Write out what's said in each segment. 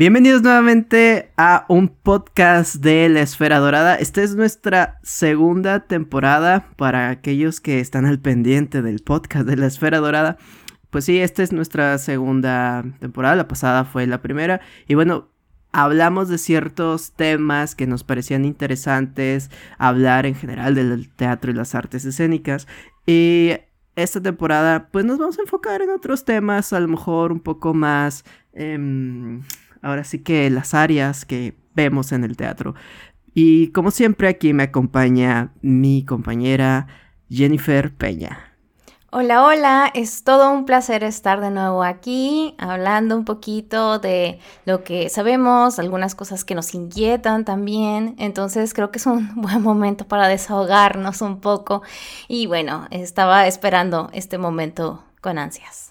Bienvenidos nuevamente a un podcast de La Esfera Dorada. Esta es nuestra segunda temporada para aquellos que están al pendiente del podcast de La Esfera Dorada. Pues sí, esta es nuestra segunda temporada, la pasada fue la primera. Y bueno, hablamos de ciertos temas que nos parecían interesantes, hablar en general del teatro y las artes escénicas. Y esta temporada, pues nos vamos a enfocar en otros temas, a lo mejor un poco más... Em, ahora sí que las áreas que vemos en el teatro. Y como siempre aquí me acompaña mi compañera Jennifer Peña. Hola, hola, es todo un placer estar de nuevo aquí hablando un poquito de lo que sabemos, algunas cosas que nos inquietan también, entonces creo que es un buen momento para desahogarnos un poco y bueno, estaba esperando este momento con ansias.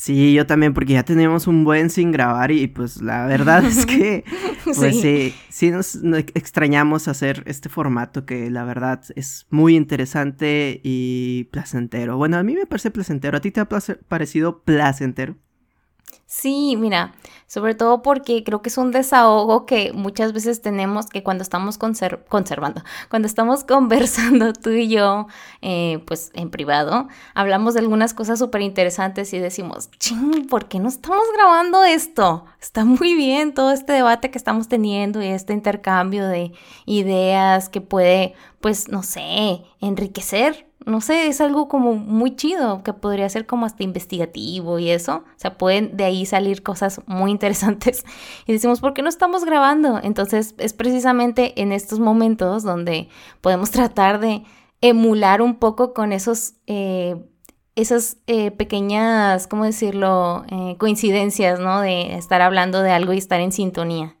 Sí, yo también, porque ya tenemos un buen sin grabar y pues la verdad es que, pues sí, sí, nos, extrañamos hacer este formato que la verdad es muy interesante y placentero. Bueno, a mí me parece placentero, ¿a ti te ha parecido placentero? Sí, mira, sobre todo porque creo que es un desahogo que muchas veces tenemos que cuando estamos conservando, cuando estamos conversando tú y yo, eh, pues en privado, hablamos de algunas cosas súper interesantes y decimos, ching, ¿por qué no estamos grabando esto? Está muy bien todo este debate que estamos teniendo y este intercambio de ideas que puede, pues, no sé, enriquecer no sé, es algo como muy chido, que podría ser como hasta investigativo y eso. O sea, pueden de ahí salir cosas muy interesantes. Y decimos, ¿por qué no estamos grabando? Entonces, es precisamente en estos momentos donde podemos tratar de emular un poco con esos... Eh, esas eh, pequeñas, ¿cómo decirlo?, eh, coincidencias, ¿no? De estar hablando de algo y estar en sintonía.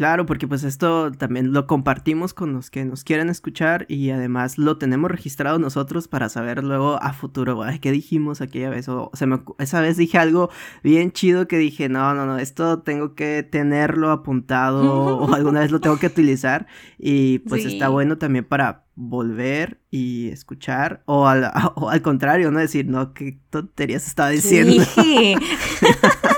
Claro, porque pues esto también lo compartimos con los que nos quieren escuchar y además lo tenemos registrado nosotros para saber luego a futuro, ay, ¿qué dijimos aquella vez? O, se me, esa vez dije algo bien chido que dije, no, no, no, esto tengo que tenerlo apuntado o alguna vez lo tengo que utilizar y pues está bueno también para volver y escuchar o al, o al contrario, no decir, no, qué tonterías estaba diciendo. Sí.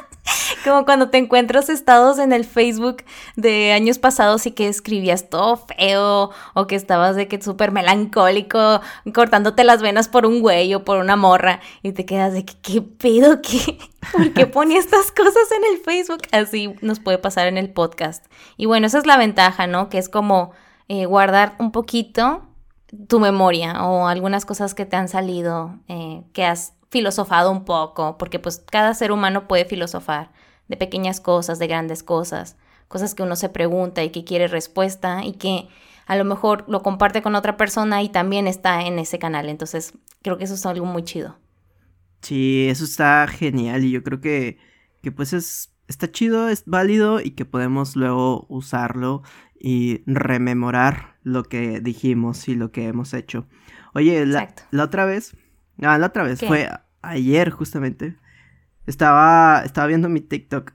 Como cuando te encuentras estados en el Facebook de años pasados y que escribías todo feo o que estabas de que súper melancólico, cortándote las venas por un güey o por una morra y te quedas de que qué pedo, qué, ¿por qué ponía estas cosas en el Facebook? Así nos puede pasar en el podcast. Y bueno, esa es la ventaja, ¿no? Que es como eh, guardar un poquito tu memoria o algunas cosas que te han salido, eh, que has filosofado un poco, porque pues cada ser humano puede filosofar de pequeñas cosas, de grandes cosas, cosas que uno se pregunta y que quiere respuesta y que a lo mejor lo comparte con otra persona y también está en ese canal. Entonces, creo que eso es algo muy chido. Sí, eso está genial y yo creo que, que pues es, está chido, es válido y que podemos luego usarlo y rememorar lo que dijimos y lo que hemos hecho. Oye, la, la otra vez, ah, la otra vez fue ayer justamente, estaba, estaba viendo mi TikTok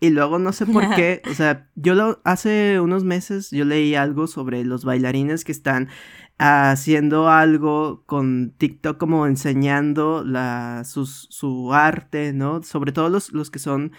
y luego no sé por qué, o sea, yo lo, hace unos meses yo leí algo sobre los bailarines que están haciendo algo con TikTok como enseñando la, su arte, ¿no? Sobre todo los, los que son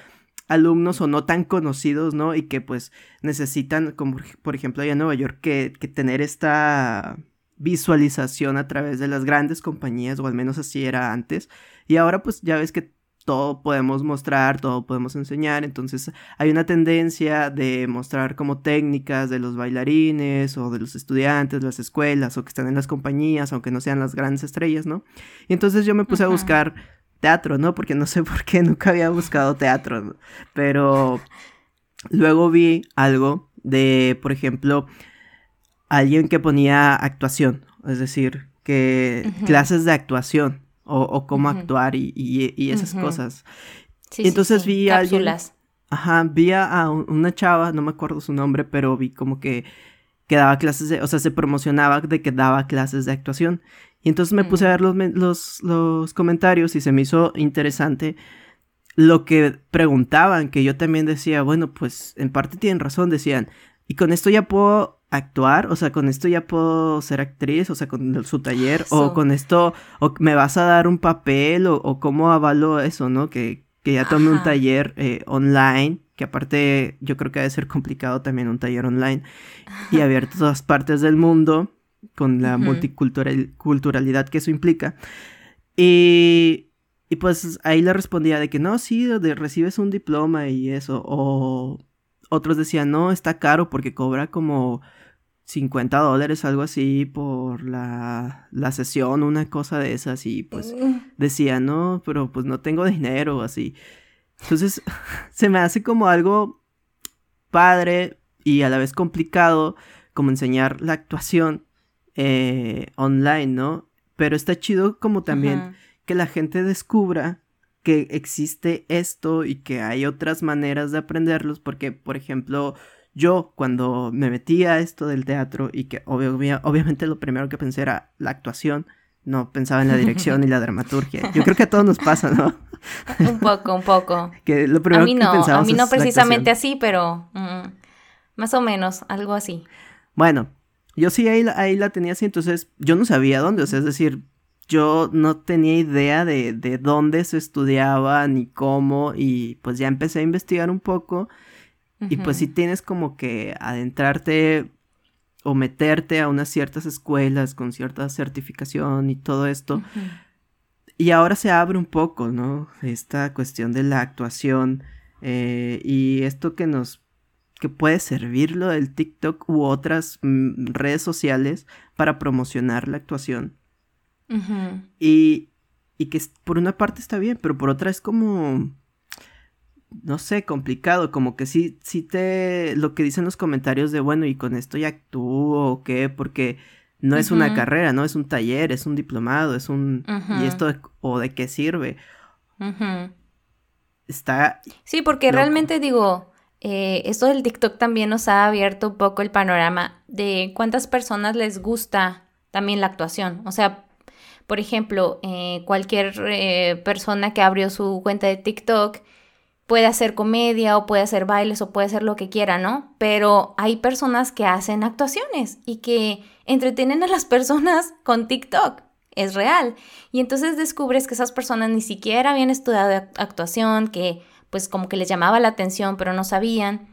alumnos o no tan conocidos, ¿no? Y que pues necesitan, como por ejemplo allá en Nueva York, que, que tener esta visualización a través de las grandes compañías, o al menos así era antes. Y ahora pues ya ves que todo podemos mostrar, todo podemos enseñar, entonces hay una tendencia de mostrar como técnicas de los bailarines o de los estudiantes, de las escuelas o que están en las compañías, aunque no sean las grandes estrellas, ¿no? Y entonces yo me puse a buscar teatro, ¿no? Porque no sé por qué nunca había buscado teatro, pero luego vi algo de, por ejemplo, alguien que ponía actuación, es decir, que clases de actuación o, cómo actuar y, esas cosas. y entonces vi a alguien... Ajá, vi a una chava, no me acuerdo su nombre, pero vi como que, que daba clases de, o sea, se promocionaba de que daba clases de actuación. Y entonces me puse a ver los, los, los comentarios y se me hizo interesante lo que preguntaban, que yo también decía, bueno, pues en parte tienen razón, decían, y con esto ya puedo actuar, o sea, con esto ya puedo ser actriz, o sea, con su taller, o con esto, o me vas a dar un papel, o, cómo avalo eso, ¿no? Que, que ya tome un taller eh, online que aparte yo creo que debe ser complicado también un taller online y abierto a todas partes del mundo con la multiculturalidad que eso implica. Y, y, pues ahí le respondía de que no, sí, de, recibes un diploma y eso. O otros decían, no, está caro porque cobra como 50 dólares, algo así, por la, la sesión, una cosa de esas. Y pues mm. decía, no, pero pues no tengo dinero, así. Entonces, se me hace como algo padre y a la vez complicado como enseñar la actuación eh, online, ¿no? Pero está chido como también que la gente descubra que existe esto y que hay otras maneras de aprenderlos, porque, por ejemplo, yo cuando me metí a esto del teatro y que obviamente lo primero que pensé era la actuación, no pensaba en la dirección y la dramaturgia. Yo creo que a todos nos pasa, ¿no? un poco, un poco. Que lo primero a mí no, que a mí no precisamente así, pero mm, más o menos, algo así. Bueno, yo sí ahí, ahí la tenía así, entonces yo no sabía dónde, o sea, es decir, yo no tenía idea de, de dónde se estudiaba ni cómo y pues ya empecé a investigar un poco y pues si tienes como que adentrarte o meterte a unas ciertas escuelas con cierta certificación y todo esto. Y ahora se abre un poco, ¿no? Esta cuestión de la actuación eh, y esto que nos que puede servirlo el TikTok u otras mm, redes sociales para promocionar la actuación. y, y que por una parte está bien, pero por otra es como no sé, complicado, como que sí, sí te, lo que dicen los comentarios de, bueno, y con esto ya actúo o qué, porque no es una carrera, ¿no? Es un taller, es un diplomado, es un, y esto, o de qué sirve. Está... Sí, porque realmente digo, eh, esto del TikTok también nos ha abierto un poco el panorama de cuántas personas les gusta también la actuación. O sea, por ejemplo, eh, cualquier eh, persona que abrió su cuenta de TikTok puede hacer comedia o puede hacer bailes o puede hacer lo que quiera, ¿no? Pero hay personas que hacen actuaciones y que entretienen a las personas con TikTok. Es real. Y entonces descubres que esas personas ni siquiera habían estudiado actuación, que pues como que les llamaba la atención, pero no sabían.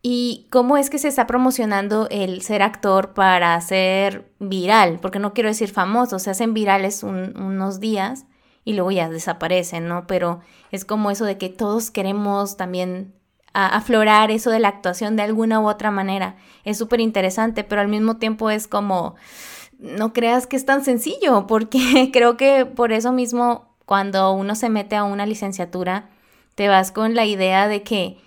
¿Y cómo es que se está promocionando el ser actor para ser viral? Porque no quiero decir famoso, se hacen virales unos días y luego ya desaparecen, ¿no? Pero es como eso de que todos queremos también aflorar eso de la actuación de alguna u otra manera. Es súper interesante, pero al mismo tiempo es como, no creas que es tan sencillo, porque creo que por eso mismo cuando uno se mete a una licenciatura, te vas con la idea de que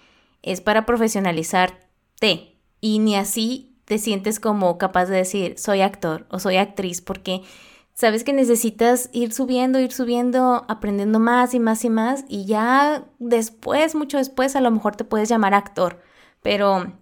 es para profesionalizarte y ni así te sientes como capaz de decir soy actor o soy actriz, porque sabes que necesitas ir subiendo, ir subiendo, aprendiendo más y más y más y ya después, mucho después, a lo mejor te puedes llamar actor, pero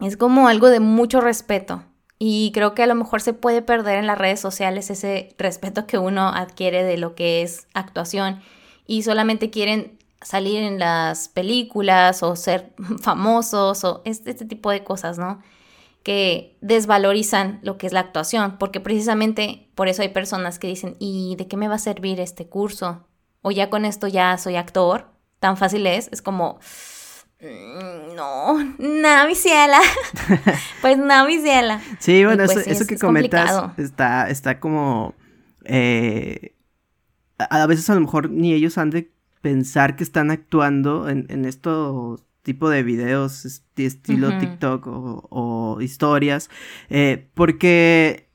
es como algo de mucho respeto y creo que a lo mejor se puede perder en las redes sociales ese respeto que uno adquiere de lo que es actuación y solamente quieren salir en las películas o ser famosos o este, este tipo de cosas, ¿no? Que desvalorizan lo que es la actuación, porque precisamente por eso hay personas que dicen, ¿y de qué me va a servir este curso? O ya con esto ya soy actor, tan fácil es, es como, mm, no, nada, mi ciela. pues nada, mi ciela. Sí, bueno, eso, pues que comentas está, está como, eh, a, veces a lo mejor ni ellos han de pensar que están actuando en, en esto tipo de videos estilo TikTok o, historias, eh, porque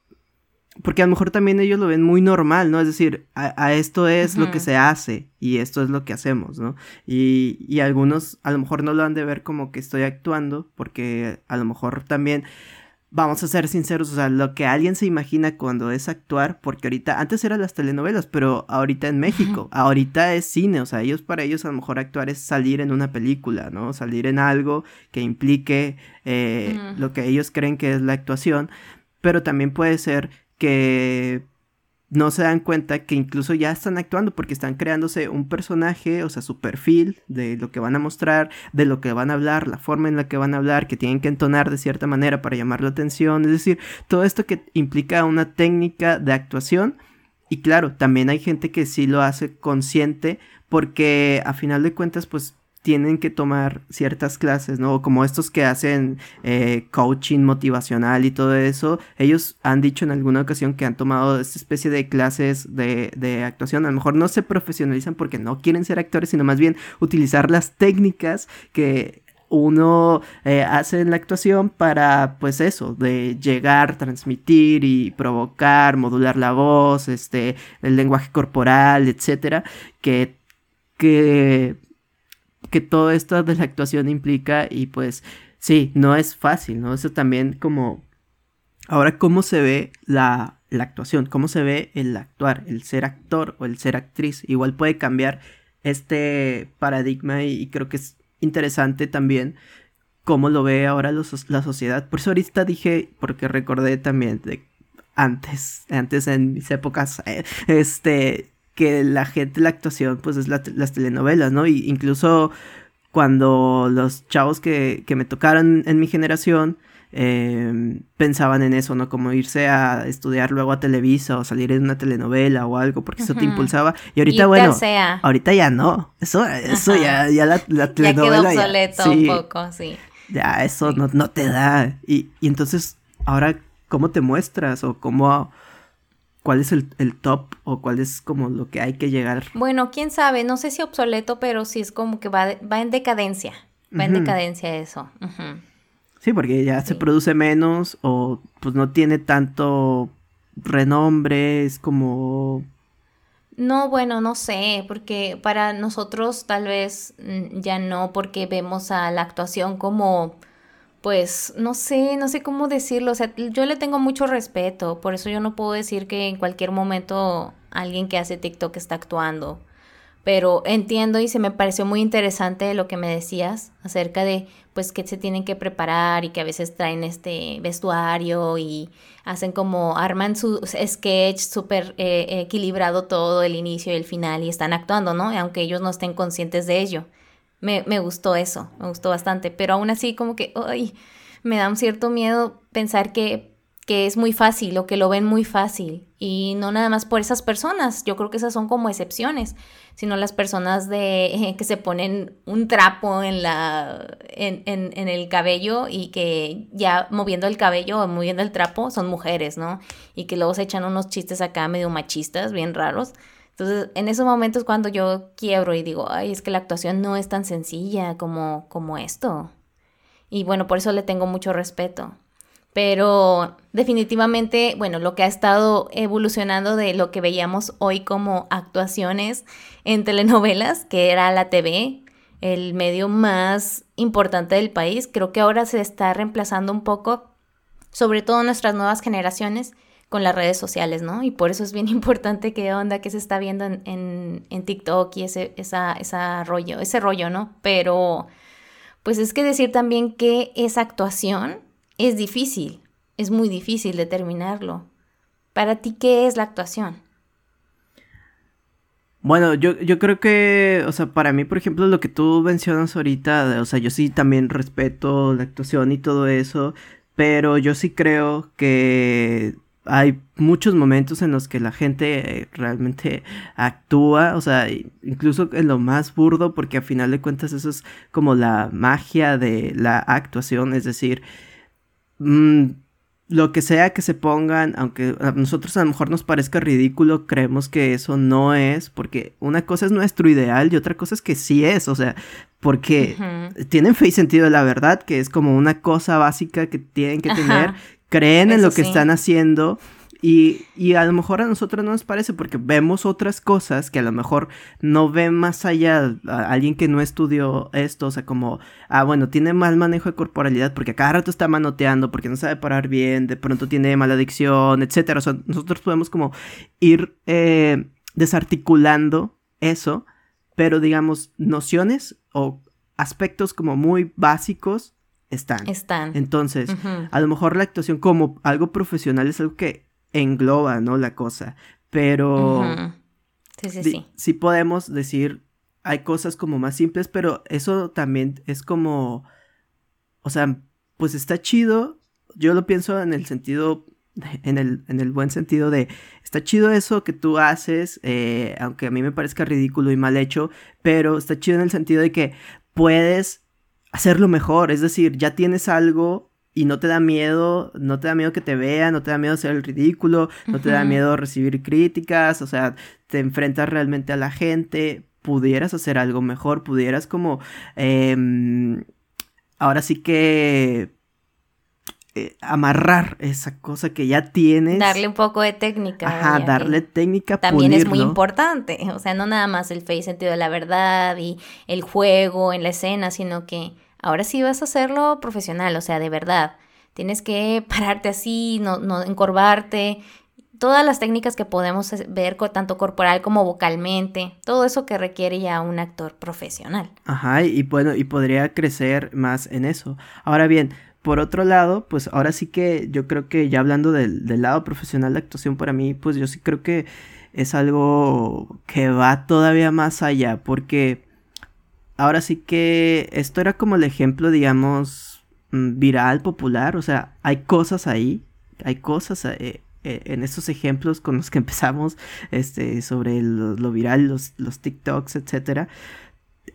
porque a lo mejor también ellos lo ven muy normal, ¿no? Es decir, a, esto es lo que se hace y esto es lo que hacemos, ¿no? Y, y, algunos a lo mejor no lo han de ver como que estoy actuando, porque a lo mejor también vamos a ser sinceros, o sea, lo que alguien se imagina cuando es actuar, porque ahorita, antes eran las telenovelas, pero ahorita en México, ahorita es cine, o sea, ellos para ellos a lo mejor actuar es salir en una película, ¿no? Salir en algo que implique eh, lo que ellos creen que es la actuación, pero también puede ser que no se dan cuenta que incluso ya están actuando porque están creándose un personaje, o sea, su perfil de lo que van a mostrar, de lo que van a hablar, la forma en la que van a hablar, que tienen que entonar de cierta manera para llamar la atención, es decir, todo esto que implica una técnica de actuación. Y claro, también hay gente que sí lo hace consciente porque a final de cuentas, pues tienen que tomar ciertas clases, ¿no? Como estos que hacen eh, coaching motivacional y todo eso, ellos han dicho en alguna ocasión que han tomado esta especie de clases de, de actuación, a lo mejor no se profesionalizan porque no quieren ser actores, sino más bien utilizar las técnicas que uno eh, hace en la actuación para, pues eso, de llegar, transmitir y provocar, modular la voz, este, el lenguaje corporal, etcétera, que, que que todo esto de la actuación implica y pues sí, no es fácil, ¿no? Eso también como... Ahora, ¿cómo se ve la, la actuación? ¿Cómo se ve el actuar? El ser actor o el ser actriz. Igual puede cambiar este paradigma y, creo que es interesante también cómo lo ve ahora la sociedad. Por eso ahorita dije, porque recordé también de antes, antes en mis épocas, eh, este, que la gente, la actuación, pues es las telenovelas, ¿no? Y incluso cuando los chavos que, que me tocaron en mi generación em, pensaban en eso, ¿no? Como irse a estudiar luego a Televisa o salir en una telenovela o algo, porque eso te impulsaba. Y ahorita, bueno, ahorita ya no. Eso, eso ya, ya la, la telenovela. Ya quedó obsoleto un poco, sí. Ya, eso No, no te da. Y, y entonces, ahora, ¿cómo te muestras? O cómo cuál es el, top o cuál es como lo que hay que llegar. Bueno, quién sabe, no sé si obsoleto, pero sí es como que va, va en decadencia. Va en decadencia eso. Sí, porque ya se produce menos o pues no tiene tanto renombre, es como... No, bueno, no sé, porque para nosotros tal vez mm, ya no, porque vemos a la actuación como pues no sé, no sé cómo decirlo, o sea, yo le tengo mucho respeto, por eso yo no puedo decir que en cualquier momento alguien que hace TikTok está actuando, pero entiendo y se me pareció muy interesante lo que me decías acerca de pues que se tienen que preparar y que a veces traen este vestuario y hacen como arman su sketch súper eh, equilibrado todo el inicio y el final y están actuando, ¿no? Aunque ellos no estén conscientes de ello. Me, me gustó eso, me gustó bastante, pero aún así como que, ay, me da un cierto miedo pensar que, que es muy fácil o que lo ven muy fácil. Y no nada más por esas personas, yo creo que esas son como excepciones, sino las personas de que se ponen un trapo en la en, en, en, el cabello y que ya moviendo el cabello o moviendo el trapo son mujeres, ¿no? Y que luego se echan unos chistes acá medio machistas, bien raros. Entonces, en esos momentos cuando yo quiebro y digo, ay, es que la actuación no es tan sencilla como, como esto. Y bueno, por eso le tengo mucho respeto. Pero definitivamente, bueno, lo que ha estado evolucionando de lo que veíamos hoy como actuaciones en telenovelas, que era la TV, el medio más importante del país, creo que ahora se está reemplazando un poco, sobre todo nuestras nuevas generaciones, con las redes sociales, ¿no? Y por eso es bien importante qué onda, que se está viendo en, en, TikTok y ese, esa, esa rollo, ese rollo, ¿no? Pero, pues es que decir también que esa actuación es difícil, es muy difícil determinarlo. Para ti, ¿qué es la actuación? Bueno, yo, yo creo que, o sea, para mí, por ejemplo, lo que tú mencionas ahorita, o sea, yo sí también respeto la actuación y todo eso, pero yo sí creo que hay muchos momentos en los que la gente eh, realmente actúa, o sea, incluso en lo más burdo, porque a final de cuentas eso es como la magia de la actuación, es decir, mm, lo que sea que se pongan, aunque a nosotros a lo mejor nos parezca ridículo, creemos que eso no es, porque una cosa es nuestro ideal y otra cosa es que sí es, o sea, porque tienen fe y sentido de la verdad, que es como una cosa básica que tienen que tener, creen en lo que están haciendo. Y, y, a lo mejor a nosotros no nos parece porque vemos otras cosas que a lo mejor no ven más allá a alguien que no estudió esto, o sea, como, ah, bueno, tiene mal manejo de corporalidad porque a cada rato está manoteando, porque no sabe parar bien, de pronto tiene mala adicción, etcétera. O sea, nosotros podemos como ir eh, desarticulando eso, pero digamos, nociones o aspectos como muy básicos están. Están. Entonces, a lo mejor la actuación como algo profesional es algo que engloba, ¿no? La cosa. Pero... Sí, sí, sí. Sí podemos decir, hay cosas como más simples, pero eso también es como... O sea, pues está chido. Yo lo pienso en el sentido en el, en el, buen sentido de, está chido eso que tú haces, eh, aunque a mí me parezca ridículo y mal hecho, pero está chido en el sentido de que puedes hacerlo mejor. Es decir, ya tienes algo y no te da miedo, no te da miedo que te vean, no te da miedo hacer el ridículo, no te da miedo recibir críticas, o sea, te enfrentas realmente a la gente, pudieras hacer algo mejor, pudieras como, em, ahora sí que eh, amarrar esa cosa que ya tienes. Darle un poco de técnica. Ajá, darle técnica. También es muy importante. O sea, no nada más el face sentido de la verdad y el juego en la escena, sino que ahora sí vas a hacerlo profesional, o sea, de verdad. Tienes que pararte así, no, no encorvarte. Todas las técnicas que podemos ver, tanto corporal como vocalmente, todo eso que requiere ya un actor profesional. Ajá, y bueno, y podría crecer más en eso. Ahora bien, por otro lado, pues ahora sí que yo creo que ya hablando del, lado profesional de actuación para mí, pues yo sí creo que es algo que va todavía más allá, porque ahora sí que esto era como el ejemplo, digamos, mm, viral, popular, o sea, hay cosas ahí, hay cosas eh, eh, en estos ejemplos con los que empezamos, este, sobre lo, viral, los, los TikToks, etcétera.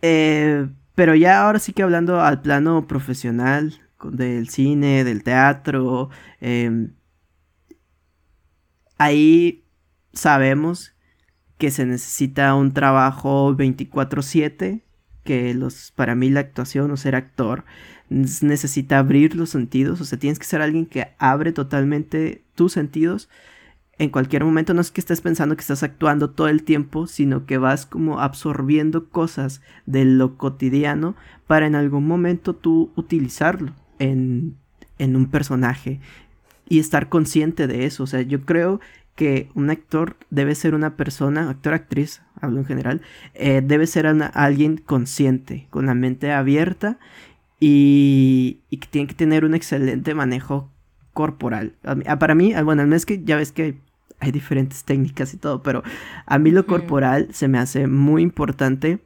Eh, pero ya ahora sí que hablando al plano profesional, del cine, del teatro. Em, ahí sabemos que se necesita un trabajo 24/7, que los, para mí la actuación o ser actor necesita abrir los sentidos, o sea, tienes que ser alguien que abre totalmente tus sentidos en cualquier momento no es que estés pensando que estás actuando todo el tiempo, sino que vas como absorbiendo cosas de lo cotidiano para en algún momento tú utilizarlo en, un personaje y estar consciente de eso. O sea, yo creo que un actor debe ser una persona, actor, actriz, hablo en general, eh, debe ser alguien consciente, con la mente abierta y, y, que tiene que tener un excelente manejo corporal. para mí, bueno, al es que ya ves que hay diferentes técnicas y todo, pero a mí lo corporal se me hace muy importante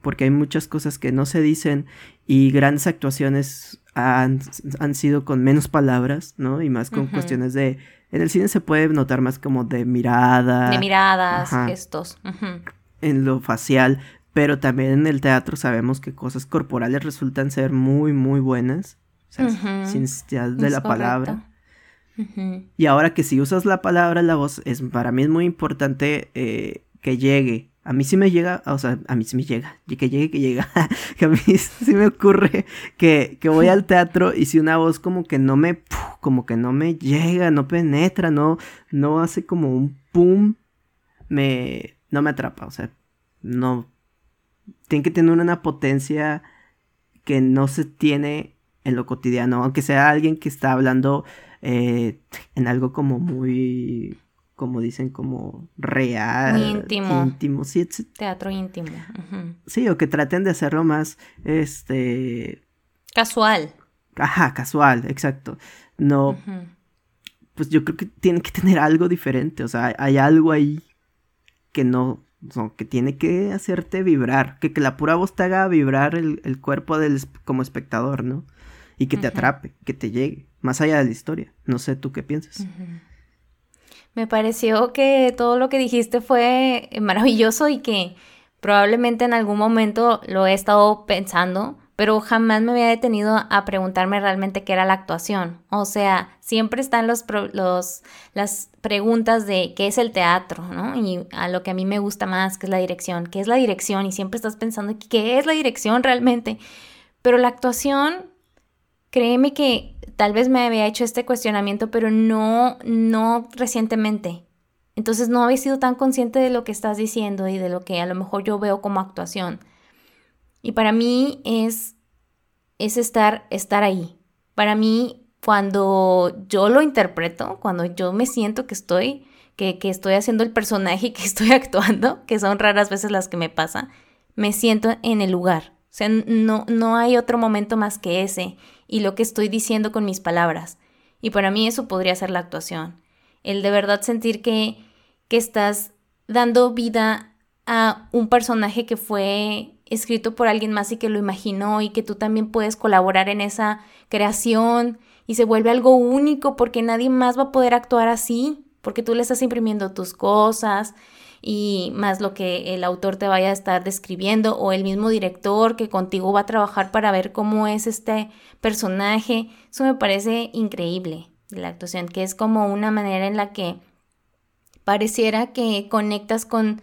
porque hay muchas cosas que no se dicen y grandes actuaciones han, sido con menos palabras, ¿no? Y más con cuestiones de... En el cine se puede notar más como de mirada. De miradas, gestos. En lo facial, pero también en el teatro sabemos que cosas corporales resultan ser muy, muy buenas. O sea, sin necesidad de la palabra. Y ahora que si usas la palabra, la voz, es para mí es muy importante eh, que llegue. A mí sí me llega, o sea, a mí sí me llega, que llegue, que llega, que a mí sí me ocurre que, que voy al teatro y si una voz como que no me, como que no me llega, no penetra, no, no hace como un pum, me, no me atrapa, o sea, no, tiene que tener una potencia que no se tiene en lo cotidiano, aunque sea alguien que está hablando eh, en algo como muy como dicen, como real. Muy íntimo. Íntimo, sí. Teatro íntimo. Sí, o que traten de hacerlo más, este... Casual. Ajá, casual, exacto. No, pues yo creo que tiene que tener algo diferente, o sea, hay algo ahí que no, que tiene que hacerte vibrar, que, que la pura voz te haga vibrar el, cuerpo del, como espectador, ¿no? Y que te atrape, que te llegue, más allá de la historia. No sé, ¿tú qué piensas? Me pareció que todo lo que dijiste fue maravilloso y que probablemente en algún momento lo he estado pensando, pero jamás me había detenido a preguntarme realmente qué era la actuación. O sea, siempre están los, los, las preguntas de qué es el teatro, ¿no? Y a lo que a mí me gusta más, que es la dirección. ¿Qué es la dirección? Y siempre estás pensando, ¿qué es la dirección realmente? Pero la actuación, créeme que tal vez me había hecho este cuestionamiento, pero no, no recientemente. Entonces no había sido tan consciente de lo que estás diciendo y de lo que a lo mejor yo veo como actuación. Y para mí es, es estar, estar ahí. Para mí, cuando yo lo interpreto, cuando yo me siento que estoy, que, que estoy haciendo el personaje y que estoy actuando, que son raras veces las que me pasa, me siento en el lugar. O sea, no, no hay otro momento más que ese y lo que estoy diciendo con mis palabras. Y para mí eso podría ser la actuación. El de verdad sentir que, que estás dando vida a un personaje que fue escrito por alguien más y que lo imaginó y que tú también puedes colaborar en esa creación y se vuelve algo único porque nadie más va a poder actuar así. porque tú le estás imprimiendo tus cosas y más lo que el autor te vaya a estar describiendo o el mismo director que contigo va a trabajar para ver cómo es este personaje. Eso me parece increíble de la actuación, que es como una manera en la que pareciera que conectas con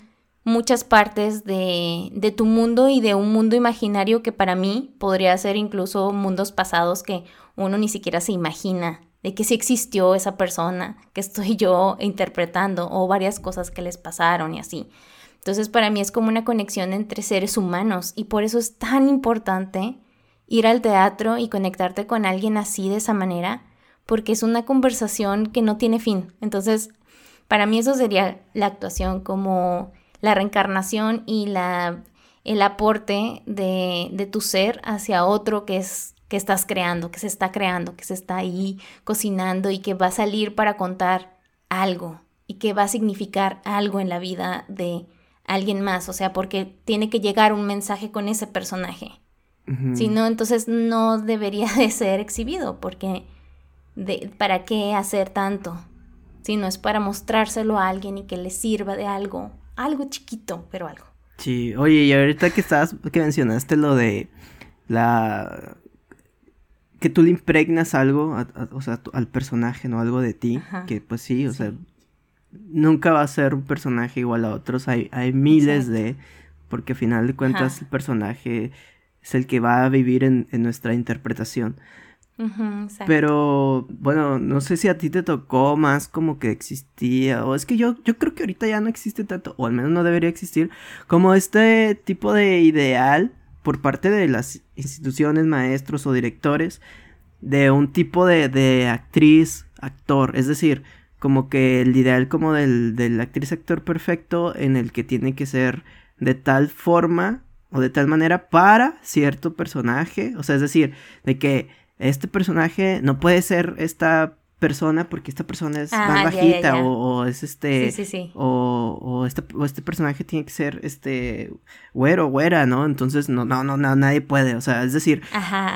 muchas partes de, de, tu mundo y de un mundo imaginario que para mí podría ser incluso mundos pasados que uno ni siquiera se imagina de que sí existió esa persona que estoy yo interpretando o varias cosas que les pasaron y así. Entonces para mí es como una conexión entre seres humanos y por eso es tan importante ir al teatro y conectarte con alguien así de esa manera porque es una conversación que no tiene fin. Entonces para mí eso sería la actuación como la reencarnación y la, el aporte de, de tu ser hacia otro que es que estás creando, que se está creando, que se está ahí cocinando y que va a salir para contar algo y que va a significar algo en la vida de alguien más, o sea, porque tiene que llegar un mensaje con ese personaje. Si no, entonces no debería de ser exhibido, porque de, ¿para qué hacer tanto? Si no es para mostrárselo a alguien y que le sirva de algo, algo chiquito, pero algo. Sí, oye, y ahorita que estabas, que mencionaste lo de la que tú le impregnas algo, o sea, al personaje, ¿no? Algo de ti, que pues sí, o sea, nunca va a ser un personaje igual a otros, hay, hay miles de, porque al final de cuentas el personaje es el que va a vivir en, nuestra interpretación. Pero bueno, no sé si a ti te tocó más como que existía, o es que yo, yo creo que ahorita ya no existe tanto, o al menos no debería existir, como este tipo de ideal por parte de las instituciones, maestros o directores de un tipo de, actriz, actor. Es decir, como que el ideal como del, del actriz actor perfecto en el que tiene que ser de tal forma o de tal manera para cierto personaje. O sea, es decir, de que este personaje no puede ser esta persona porque esta persona es más bajita O, es este O, o, este o este personaje tiene que ser este güero güera no entonces no no no, nadie puede o sea es decir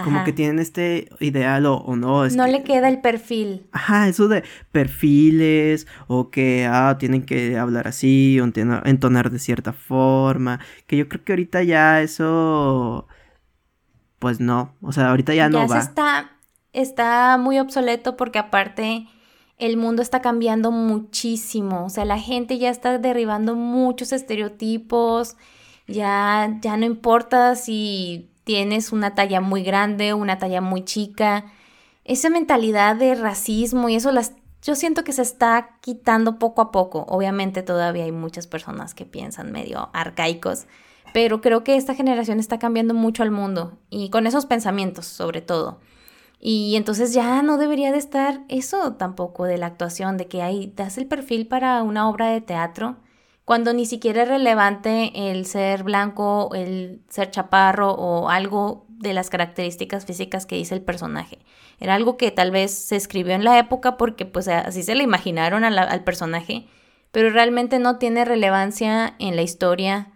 como que tienen este ideal o, no no le queda el perfil. Ajá eso de perfiles o que ah tienen que hablar así o entonar de cierta forma que yo creo que ahorita ya eso pues no o sea ahorita ya, no va. está está muy obsoleto porque aparte el mundo está cambiando muchísimo, o sea, la gente ya está derribando muchos estereotipos, ya, ya no importa si tienes una talla muy grande, una talla muy chica, esa mentalidad de racismo y eso las, yo siento que se está quitando poco a poco, obviamente todavía hay muchas personas que piensan medio arcaicos, pero creo que esta generación está cambiando mucho al mundo y con esos pensamientos sobre todo. Y entonces ya no debería de estar eso tampoco de la actuación, de que ahí das el perfil para una obra de teatro, cuando ni siquiera es relevante el ser blanco, el ser chaparro o algo de las características físicas que dice el personaje. Era algo que tal vez se escribió en la época porque pues así se le imaginaron al personaje, pero realmente no tiene relevancia en la historia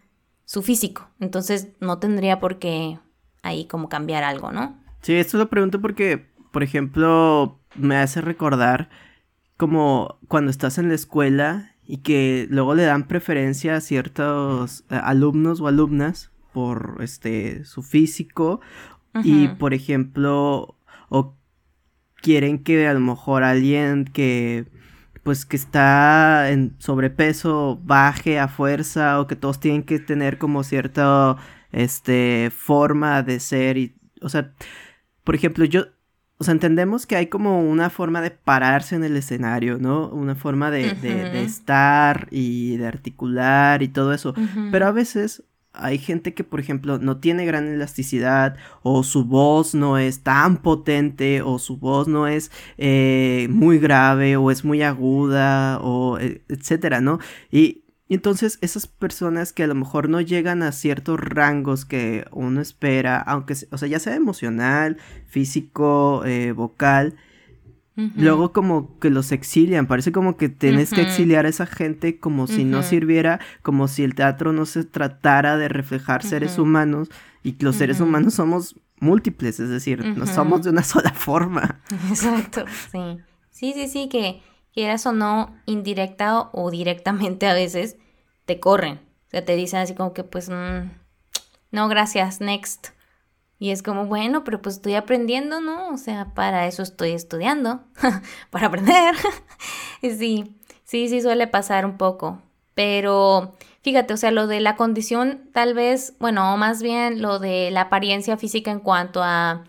su físico. Entonces no tendría por qué ahí como cambiar algo, ¿no? Sí, esto lo pregunto porque, por ejemplo, me hace recordar como cuando estás en la escuela y que luego le dan preferencia a ciertos eh, alumnos o alumnas por este su físico y por ejemplo o quieren que a lo mejor alguien que pues que está en sobrepeso baje a fuerza o que todos tienen que tener como cierta este forma de ser y o sea por ejemplo, yo, o sea, entendemos que hay como una forma de pararse en el escenario, ¿no? Una forma de, de, estar y de articular y todo eso. Pero a veces hay gente que, por ejemplo, no tiene gran elasticidad o su voz no es tan potente o su voz no es eh, muy grave o es muy aguda o e, etcétera, ¿no? Y entonces esas personas que a lo mejor no llegan a ciertos rangos que uno espera, aunque, o sea, ya sea emocional, físico, eh, vocal, luego como que los exilian, parece como que tienes que exiliar a esa gente como si no sirviera, como si el teatro no se tratara de reflejar seres humanos y que los seres humanos somos múltiples, es decir, no somos de una sola forma. Exacto, sí. Sí, sí, sí, que quieras o no, indirecta o, directamente a veces, te corren. O sea, te dicen así como que pues, mm, no, gracias, next. Y es como, bueno, pero pues estoy aprendiendo, ¿no? O sea, para eso estoy estudiando, para aprender. sí, sí, sí suele pasar un poco. Pero fíjate, o sea, lo de la condición, tal vez, bueno, más bien lo de la apariencia física en cuanto a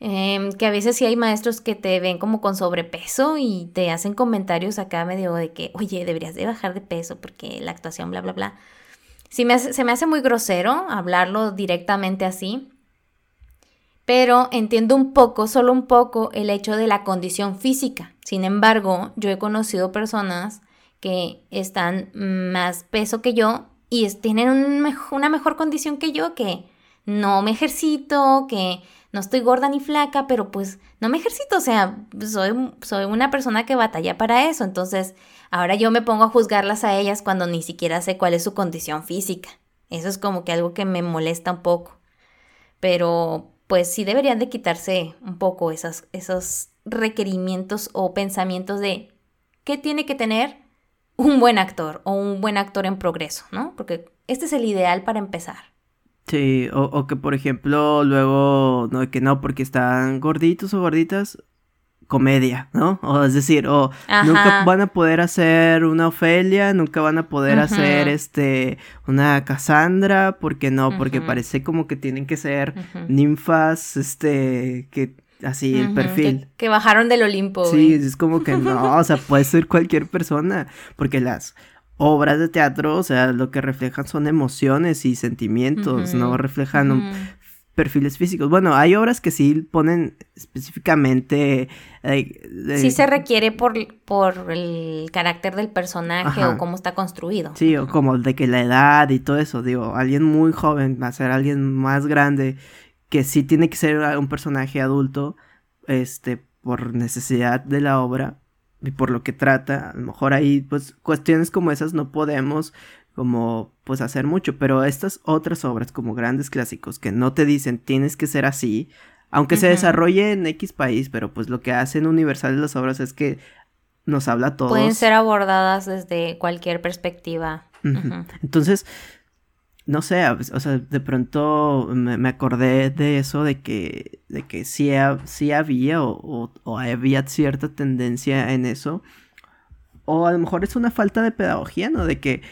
em, que a veces sí hay maestros que te ven como con sobrepeso y te hacen comentarios acá medio de que, oye, deberías de bajar de peso porque la actuación, bla, bla, bla. Sí me se me hace muy grosero hablarlo directamente así pero entiendo un poco, solo un poco, el hecho de la condición física. Sin embargo, yo he conocido personas que están más peso que yo y tienen una mejor condición que yo, que no me ejercito, que no estoy gorda ni flaca, pero pues no me ejercito, o sea, soy, soy una persona que batalla para eso, entonces ahora yo me pongo a juzgarlas a ellas cuando ni siquiera sé cuál es su condición física. Eso es como que algo que me molesta un poco. Pero pues sí deberían de quitarse un poco esos requerimientos o pensamientos de qué tiene que tener un buen actor o un buen actor en progreso, ¿no? Porque este es el ideal para empezar. Sí, o, o que por ejemplo luego, no, que no, porque están gorditos o gorditas, comedia, ¿no? O es decir, o nunca van a poder hacer una Ofelia, nunca van a poder hacer este una Cassandra, porque no, porque parece como que tienen que ser ninfas, este, que así el perfil. Que, bajaron del Olimpo. Sí, es como que no, o sea, puede ser cualquier persona, porque las obras de teatro, o sea, lo que reflejan son emociones y sentimientos, no reflejan perfiles físicos. Bueno, hay obras que sí ponen específicamente... sí se requiere por, por el carácter del personaje o cómo está construido. Sí, o como de que la edad y todo eso, digo, alguien muy joven va a ser alguien más grande que sí tiene que ser un personaje adulto, este, por necesidad de la obra y por lo que trata. A lo mejor ahí, pues, cuestiones como esas no podemos como pues hacer mucho, pero estas otras obras como grandes clásicos que no te dicen tienes que ser así, aunque se desarrolle en X país, pero pues lo que hacen universales las obras es que nos habla a todos. Pueden ser abordadas desde cualquier perspectiva. Entonces, no sé, o sea, de pronto me, acordé de eso, de que, de que sí, había o, o, había cierta tendencia en eso. O a lo mejor es una falta de pedagogía, ¿no? De que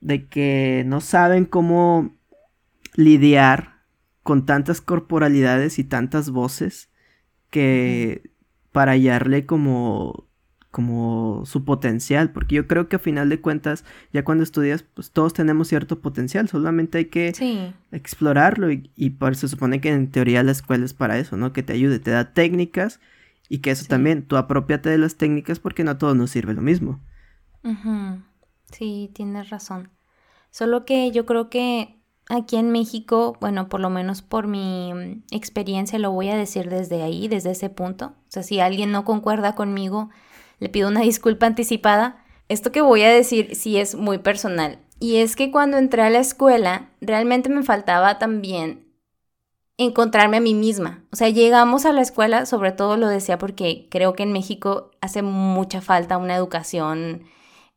de que no saben cómo lidiar con tantas corporalidades y tantas voces que para hallarle como como su potencial, porque yo creo que a final de cuentas, ya cuando estudias, pues todos tenemos cierto potencial, solamente hay que explorarlo y, y por se supone que en teoría la escuela es para eso, ¿no? Que te ayude, te da técnicas y que eso también, tú apropiate de las técnicas porque no a todos nos sirve lo mismo. Sí, tienes razón. Solo que yo creo que aquí en México, bueno, por lo menos por mi mm, experiencia lo voy a decir desde ahí, desde ese punto. O sea, si alguien no concuerda conmigo, le pido una disculpa anticipada. Esto que voy a decir sí es muy personal. Y es que cuando entré a la escuela, realmente me faltaba también encontrarme a mí misma. O sea, llegamos a la escuela, sobre todo lo decía porque creo que en México hace mucha falta una educación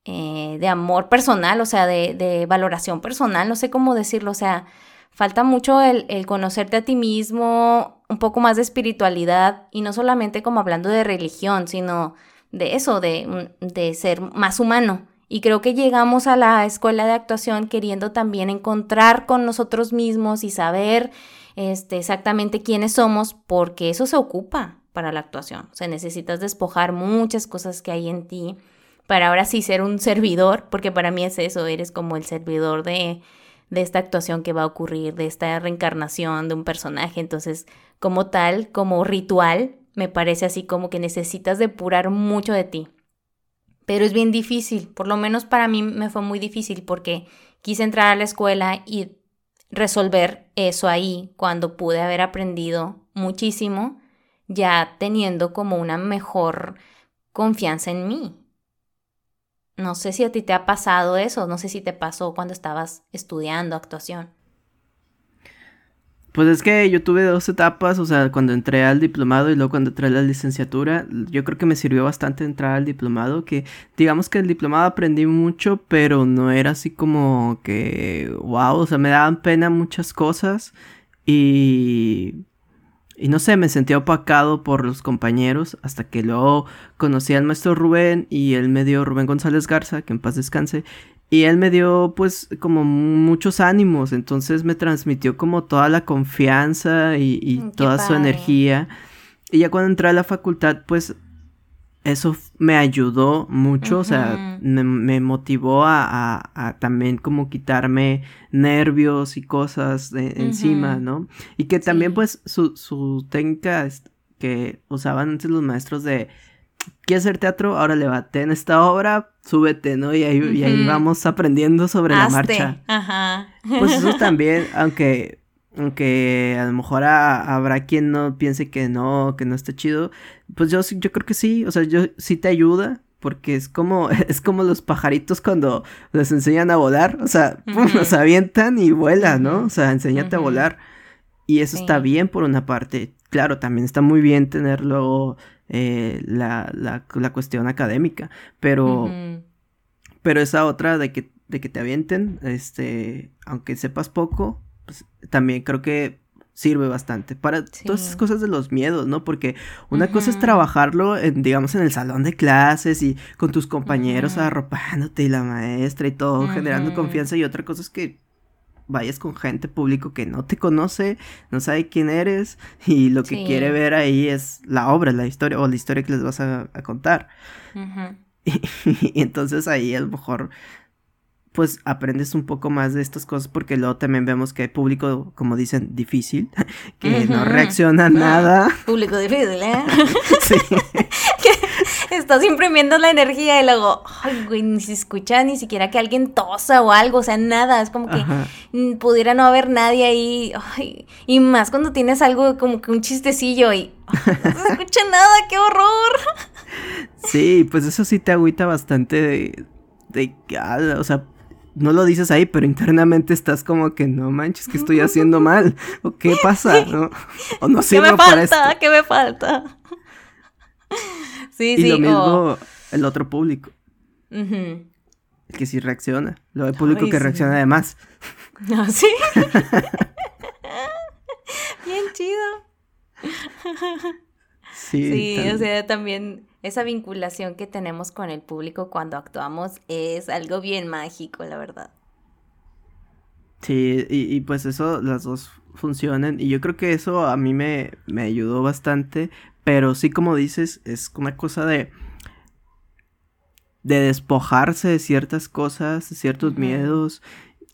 eh, de amor personal, o sea, de, valoración personal, no sé cómo decirlo, o sea, falta mucho el, conocerte a ti mismo, un poco más de espiritualidad y no solamente como hablando de religión, sino de eso, de, de ser más humano. Y creo que llegamos a la escuela de actuación queriendo también encontrar con nosotros mismos y saber este, exactamente quiénes somos, porque eso se ocupa para la actuación. O sea, necesitas despojar muchas cosas que hay en ti para ahora sí ser un servidor, porque para mí es eso, eres como el servidor de, de esta actuación que va a ocurrir, de esta reencarnación de un personaje. Entonces, como tal, como ritual, me parece así como que necesitas depurar mucho de ti. Pero es bien difícil, por lo menos para mí me fue muy difícil porque quise entrar a la escuela y resolver eso ahí cuando pude haber aprendido muchísimo, ya teniendo como una mejor confianza en mí. No sé si a ti te ha pasado eso, no sé si te pasó cuando estabas estudiando actuación. Pues es que yo tuve dos etapas, o sea, cuando entré al diplomado y luego cuando entré a la licenciatura, yo creo que me sirvió bastante entrar al diplomado, que digamos que el diplomado aprendí mucho, pero no era así como que, wow, o sea, me daban pena muchas cosas y... Y no sé, me sentía opacado por los compañeros hasta que luego conocí al maestro Rubén y él me dio Rubén González Garza, que en paz descanse, y él me dio pues como muchos ánimos, entonces me transmitió como toda la confianza y, mm, toda su energía. Y ya cuando entré a la facultad pues eso me ayudó mucho, o sea, me, motivó a, también como quitarme nervios y cosas de, encima, ¿no? Y que también pues su, su técnica que usaban antes los maestros de ¿quieres hacer teatro? Ahora levate en esta obra, súbete, ¿no? Y ahí, ahí vamos aprendiendo sobre la marcha. Ajá. Pues eso también, aunque, aunque a lo mejor habrá quien no piense que no, que no está chido, pues yo, yo creo que sí, o sea, yo sí te ayuda. Porque es como, es como los pajaritos cuando les enseñan a volar. O sea, los avientan y vuelan, ¿no? O sea, enséñate a volar. Y eso está bien por una parte. Claro, también está muy bien tenerlo eh, la, la, la, cuestión académica, pero, pero esa otra de que, de que te avienten, este, aunque sepas poco, pues, también creo que sirve bastante para todas esas cosas de los miedos, ¿no? Porque una cosa es trabajarlo, en, digamos, en el salón de clases y con tus compañeros arropándote y la maestra y todo, generando confianza y otra cosa es que vayas con gente público que no te conoce, no sabe quién eres y lo que quiere ver ahí es la obra, la historia o la historia que les vas a, contar. y, entonces ahí a lo mejor pues aprendes un poco más de estas cosas porque luego también vemos que hay público, como dicen, difícil, que no reacciona a nada. Público difícil, ¿eh? sí. Estás imprimiendo la energía y luego, ay, güey, ni se escucha ni siquiera que alguien tosa o algo, o sea, nada, es como que pudiera no haber nadie ahí, ay, y más cuando tienes algo como que un chistecillo y no se escucha nada, qué horror. Sí, pues eso sí te agüita bastante de, de, ah, o sea, no lo dices ahí, pero internamente estás como que no manches, que estoy haciendo mal? ¿O qué pasa? ¿No? ¿O no ¿Qué me falta? ¿Qué me falta? Sí, y lo mismo el otro público. El que sí reacciona. Lo hay público que reacciona además. ¿Ah, sí? Bien chido. Sí, sí o sea, también esa vinculación que tenemos con el público cuando actuamos es algo bien mágico, la verdad. Sí, y, pues eso, las dos funcionan. Y yo creo que eso a mí me, me ayudó bastante. Pero sí, como dices, es una cosa de. de despojarse de ciertas cosas, de ciertos miedos.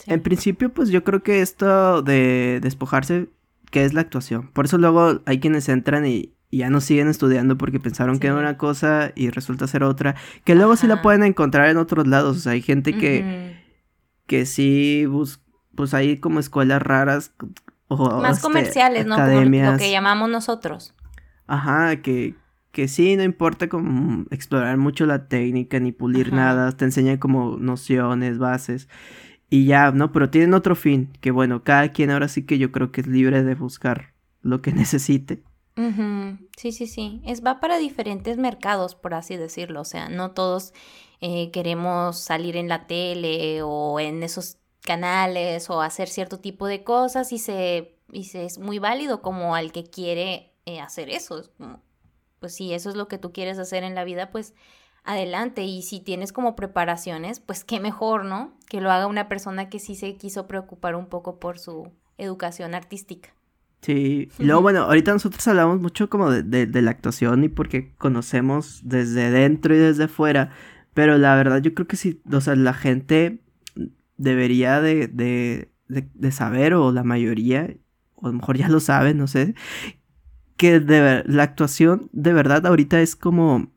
En principio, pues yo creo que esto de despojarse, que es la actuación. Por eso luego hay quienes entran y, y ya no siguen estudiando porque pensaron que era una cosa y resulta ser otra, que luego sí la pueden encontrar en otros lados, o sea, hay gente que, que sí, pues hay como escuelas raras. O, Más este, comerciales, ¿no? Como lo que llamamos nosotros. Ajá, que, que sí, no importa como explorar mucho la técnica ni pulir nada, te enseñan como nociones, bases y ya, ¿no? Pero tienen otro fin, que bueno, cada quien ahora sí que yo creo que es libre de buscar lo que necesite. Sí, sí, sí. Es va para diferentes mercados, por así decirlo. O sea, no todos eh, queremos salir en la tele o en esos canales o hacer cierto tipo de cosas y se, y se es muy válido como al que quiere eh, hacer eso. pues si eso es lo que tú quieres hacer en la vida, pues adelante. Y si tienes como preparaciones, pues qué mejor, ¿no? Que lo haga una persona que sí se quiso preocupar un poco por su educación artística. Sí, y luego bueno, ahorita nosotros hablamos mucho como de, de, la actuación y porque conocemos desde dentro y desde fuera, pero la verdad yo creo que sí, o sea, la gente debería de, de, de saber, o la mayoría, o a lo mejor ya lo saben, no sé, que de, la actuación de verdad ahorita es como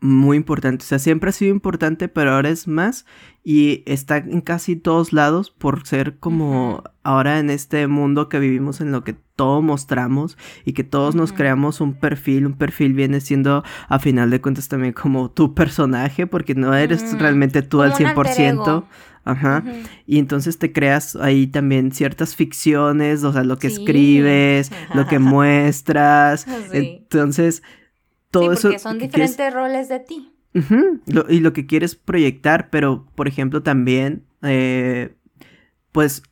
muy importante. O sea, siempre ha sido importante, pero ahora es más y está en casi todos lados por ser como ahora en este mundo que vivimos en lo que todo mostramos y que todos nos creamos un perfil. Un perfil viene siendo a final de cuentas también como tu personaje porque no eres realmente tú al 100%. Ajá. Y entonces te creas ahí también ciertas ficciones, o sea, lo que escribes, lo que muestras. Entonces, todo sí, porque son diferentes roles de ti. y lo que quieres proyectar, pero por ejemplo también, eh, pues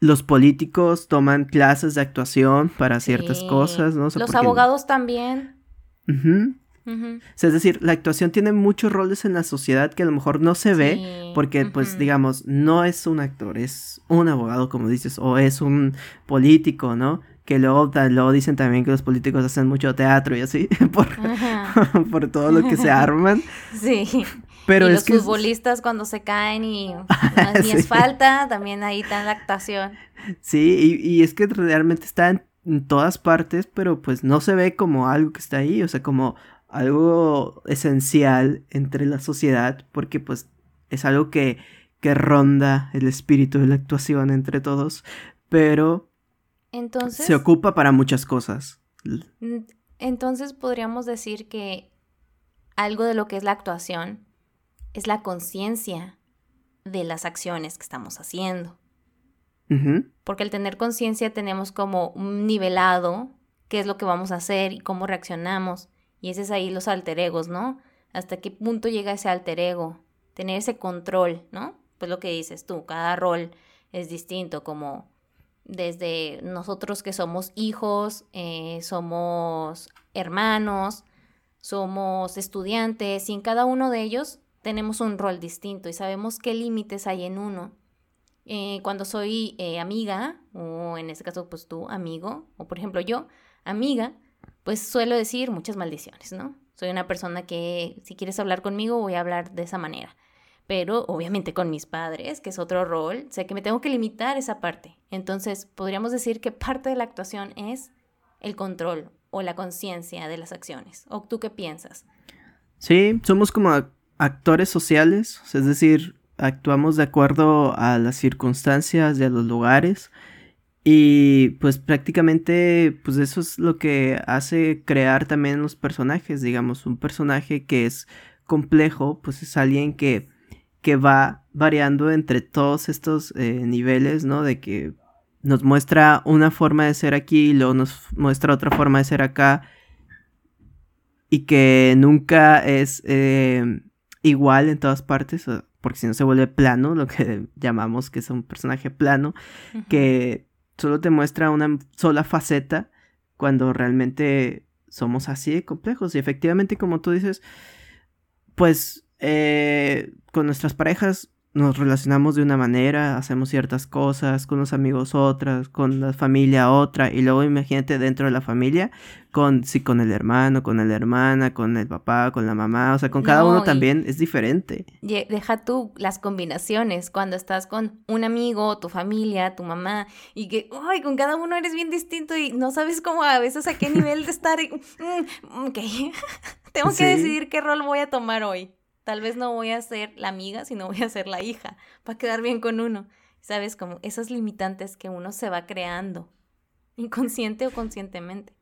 los políticos toman clases de actuación para ciertas cosas, ¿no? los abogados también. Es decir, la actuación tiene muchos roles en la sociedad que a lo mejor no se ve porque, pues, digamos, no es un actor, es un abogado, como dices, o es un político, ¿no? Que luego, luego dicen también que los políticos hacen mucho teatro y así, por, por todo lo que se arman. Sí. Pero y los futbolistas cuando se caen y ni es falta, también ahí está la actuación. Sí, y, es que realmente está en, todas partes, pero pues no se ve como algo que está ahí, o sea, como algo esencial entre la sociedad, porque pues es algo que, que ronda el espíritu de la actuación entre todos, pero entonces se ocupa para muchas cosas. Entonces podríamos decir que algo de lo que es la actuación es la conciencia de las acciones que estamos haciendo. Porque al tener conciencia tenemos como un nivelado qué es lo que vamos a hacer y cómo reaccionamos. Y ese es ahí los alter egos, ¿no? Hasta qué punto llega ese alter ego. Tener ese control, ¿no? Pues lo que dices tú, cada rol es distinto, como desde nosotros que somos hijos, eh, somos hermanos, somos estudiantes, y en cada uno de ellos tenemos un rol distinto y sabemos qué límites hay en uno. Eh, cuando soy eh, amiga, o en este caso pues tú amigo, o por ejemplo yo, amiga, pues suelo decir muchas maldiciones, ¿no? Soy una persona que si quieres hablar conmigo voy a hablar de esa manera. Pero obviamente con mis padres, que es otro rol, sé que me tengo que limitar esa parte. Entonces podríamos decir que parte de la actuación es el control o la conciencia de las acciones. ¿O tú qué piensas? Sí, somos como actores sociales, es decir, actuamos de acuerdo a las circunstancias y a los lugares. Y pues prácticamente pues eso es lo que hace crear también los personajes, digamos, un personaje que es complejo, pues es alguien que, que va variando entre todos estos eh, niveles, ¿no? De que nos muestra una forma de ser aquí y luego nos muestra otra forma de ser acá y que nunca es eh, igual en todas partes, porque si no se vuelve plano, lo que llamamos que es un personaje plano, que solo te muestra una sola faceta cuando realmente somos así de complejos. Y efectivamente, como tú dices, pues eh, con nuestras parejas nos relacionamos de una manera, hacemos ciertas cosas, con los amigos otras, con la familia otra, y luego imagínate dentro de la familia, con sí, con el hermano, con la hermana, con el papá, con la mamá, o sea, con cada uno también es diferente. Deja tú las combinaciones, cuando estás con un amigo, tu familia, tu mamá, y que, ay, con cada uno eres bien distinto y no sabes cómo a veces a qué nivel de estar, mm, ok, tengo que decidir qué rol voy a tomar hoy. Tal vez no voy a ser la amiga, sino voy a ser la hija, para quedar bien con uno. ¿Sabes? Como esas limitantes que uno se va creando, inconsciente o conscientemente.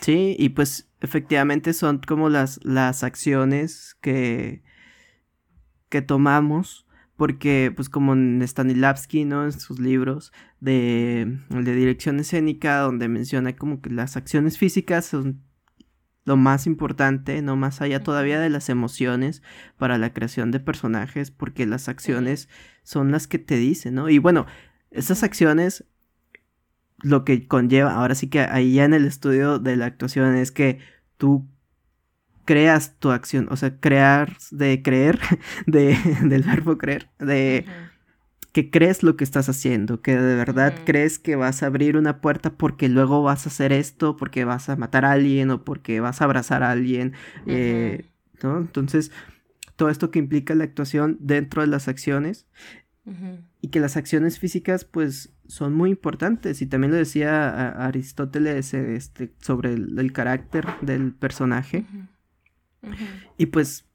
Sí, y pues efectivamente son como las, las acciones que, que tomamos, porque pues como en Stanislavski, ¿no? En sus libros de, de dirección escénica, donde menciona como que las acciones físicas son lo más importante, no más allá todavía de las emociones para la creación de personajes, porque las acciones son las que te dicen, ¿no? Y bueno, esas acciones, lo que conlleva, ahora sí que ahí ya en el estudio de la actuación es que tú creas tu acción, o sea, crear, de creer, de, del verbo creer, de que crees lo que estás haciendo, que de verdad crees que vas a abrir una puerta porque luego vas a hacer esto, porque vas a matar a alguien o porque vas a abrazar a alguien, eh, ¿no? Entonces, todo esto que implica la actuación dentro de las acciones y que las acciones físicas pues son muy importantes. Y también lo decía Aristóteles este, sobre el, carácter del personaje. Y pues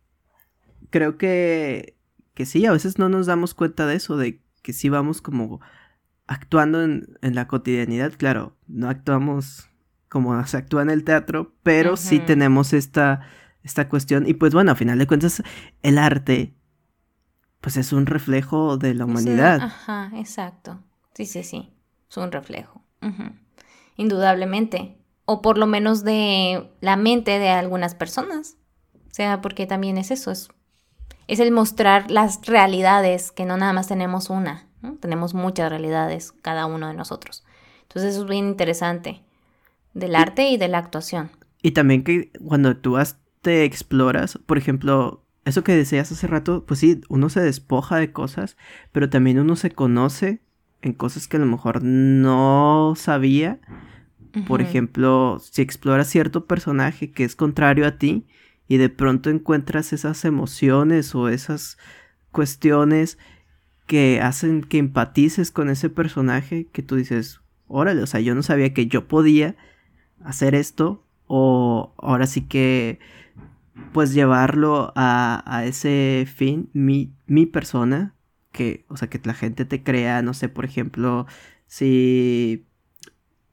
creo que que sí, a veces no nos damos cuenta de eso, de que sí vamos como actuando en, la cotidianidad, claro, no actuamos como se actúa en el teatro, pero sí tenemos esta, esta cuestión y pues bueno, a final de cuentas el arte pues es un reflejo de la humanidad. ajá, exacto. Sí, sí, sí. Es un reflejo. Indudablemente. O por lo menos de la mente de algunas personas. O sea, porque también es eso, es, es el mostrar las realidades, que no nada más tenemos una, tenemos muchas realidades cada uno de nosotros. Entonces eso es bien interesante del arte y de la actuación. Y también que cuando tú te exploras, por ejemplo, eso que decías hace rato, pues sí, uno se despoja de cosas, pero también uno se conoce en cosas que a lo mejor no sabía. Por ejemplo, si exploras cierto personaje que es contrario a ti y de pronto encuentras esas emociones o esas cuestiones que hacen que empatices con ese personaje que tú dices, órale, o sea, yo no sabía que yo podía hacer esto o ahora sí que pues llevarlo a, ese fin, mi, mi persona, que, o sea, que la gente te crea, no sé, por ejemplo, si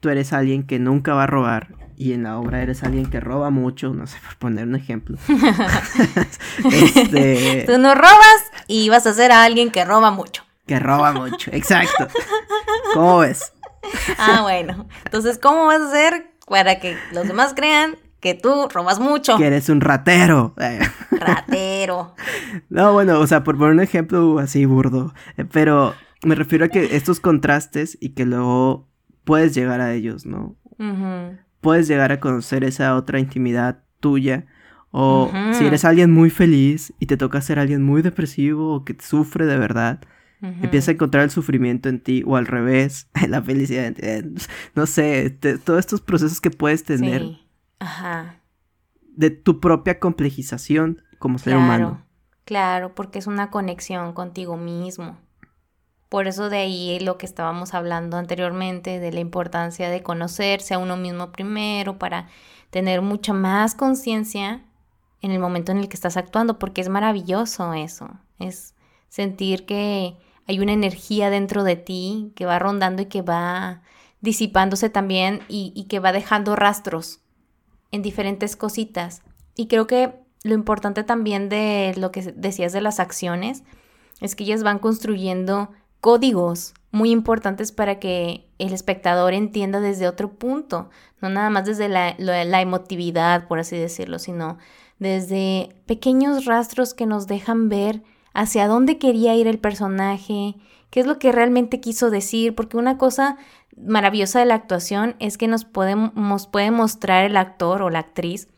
tú eres alguien que nunca va a robar y en la obra eres alguien que roba mucho, no sé, por poner un ejemplo. Este, tú no robas y vas a ser a alguien que roba mucho. Que roba mucho, exacto. ¿Cómo ves? Ah, bueno. Entonces, ¿cómo vas a hacer para que los demás crean que tú robas mucho. Que eres un ratero. Ratero. no, bueno, o sea, por poner un ejemplo así burdo. Eh, pero me refiero a que estos contrastes y que luego puedes llegar a ellos, ¿no? Puedes llegar a conocer esa otra intimidad tuya. O si eres alguien muy feliz y te toca ser alguien muy depresivo o que sufre de verdad, empieza a encontrar el sufrimiento en ti o al revés, la felicidad. En ti. No sé, todos estos procesos que puedes tener. Sí. Ajá. De tu propia complejización como ser humano. Claro, porque es una conexión contigo mismo. Por eso de ahí lo que estábamos hablando anteriormente, de la importancia de conocerse a uno mismo primero para tener mucha más conciencia en el momento en el que estás actuando, porque es maravilloso eso, es sentir que hay una energía dentro de ti que va rondando y que va disipándose también y, y que va dejando rastros en diferentes cositas. Y creo que lo importante también de lo que decías de las acciones es que ellas van construyendo códigos muy importantes para que el espectador entienda desde otro punto, no nada más desde la, emotividad, por así decirlo, sino desde pequeños rastros que nos dejan ver hacia dónde quería ir el personaje, qué es lo que realmente quiso decir, porque una cosa maravillosa de la actuación es que nos, podemos, puede mostrar el actor o la actriz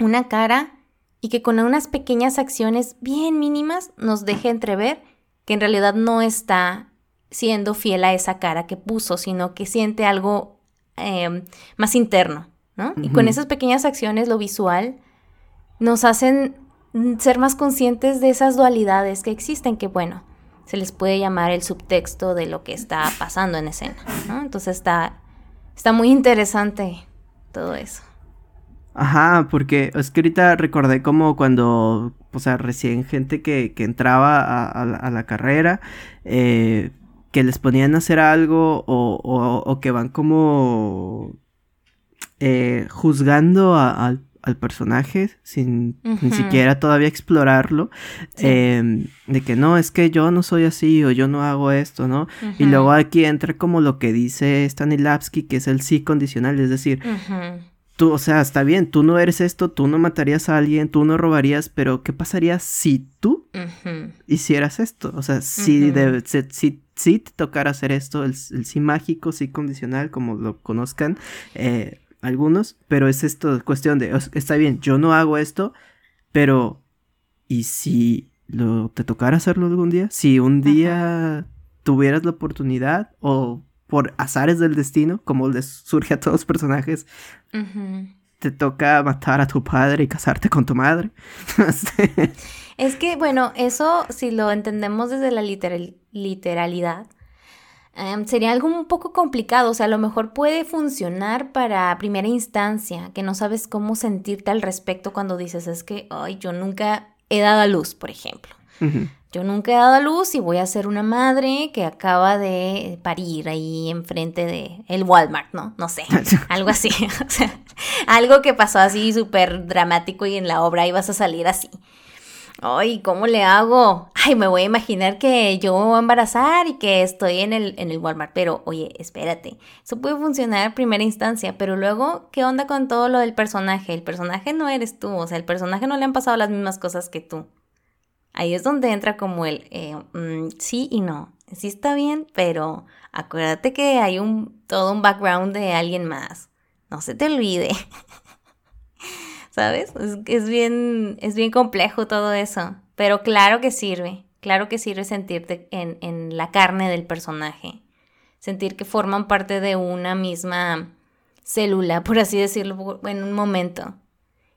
una cara y que con unas pequeñas acciones bien mínimas nos deje entrever que en realidad no está siendo fiel a esa cara que puso, sino que siente algo em, más interno, ¿no? Y con esas pequeñas acciones, lo visual, nos hacen ser más conscientes de esas dualidades que existen, que bueno, se les puede llamar el subtexto de lo que está pasando en escena, ¿no? Entonces está, está muy interesante todo eso. Ajá, porque es que ahorita recordé como cuando, o sea, recién gente que, que entraba a, la, carrera, eh, que les ponían a hacer algo o, o, que van como eh, juzgando al al personaje sin ni siquiera todavía explorarlo. Em, de que no, es que yo no soy así o yo no hago esto, ¿no? Y luego aquí entra como lo que dice Stanislavski, que es el sí condicional, es decir, tú, o sea, está bien, tú no eres esto, tú no matarías a alguien, tú no robarías, pero ¿qué pasaría si tú hicieras esto? O sea, si, si, si, te tocara hacer esto, el, el sí mágico, sí condicional, como lo conozcan, eh, algunos, pero es esto cuestión de, está bien, yo no hago esto, pero ¿y si lo, te tocara hacerlo algún día? Si un día tuvieras la oportunidad o por azares del destino, como les surge a todos los personajes, te toca matar a tu padre y casarte con tu madre. es que, bueno, eso si lo entendemos desde la literalidad, Em, sería algo un poco complicado, o sea, a lo mejor puede funcionar para primera instancia, que no sabes cómo sentirte al respecto cuando dices, es que, ay, yo nunca he dado a luz, por ejemplo. Yo nunca he dado a luz y voy a ser una madre que acaba de parir ahí enfrente de el Walmart, ¿no? No sé, algo así. o sea, algo que pasó así súper dramático y en la obra ibas a salir así. Ay, ¿cómo le hago? Ay, me voy a imaginar que yo me voy a embarazar y que estoy en el, en el Walmart. Pero, oye, espérate. Eso puede funcionar a primera instancia, pero luego, ¿qué onda con todo lo del personaje? El personaje no eres tú, o sea, el personaje no le han pasado las mismas cosas que tú. Ahí es donde entra como el eh, mm, sí y no. Sí está bien, pero acuérdate que hay un todo un background de alguien más. No se te olvide. ¿sabes? Es, bien, es bien complejo todo eso, pero claro que sirve, claro que sirve sentirte en, en la carne del personaje, sentir que forman parte de una misma célula, por así decirlo, en un momento.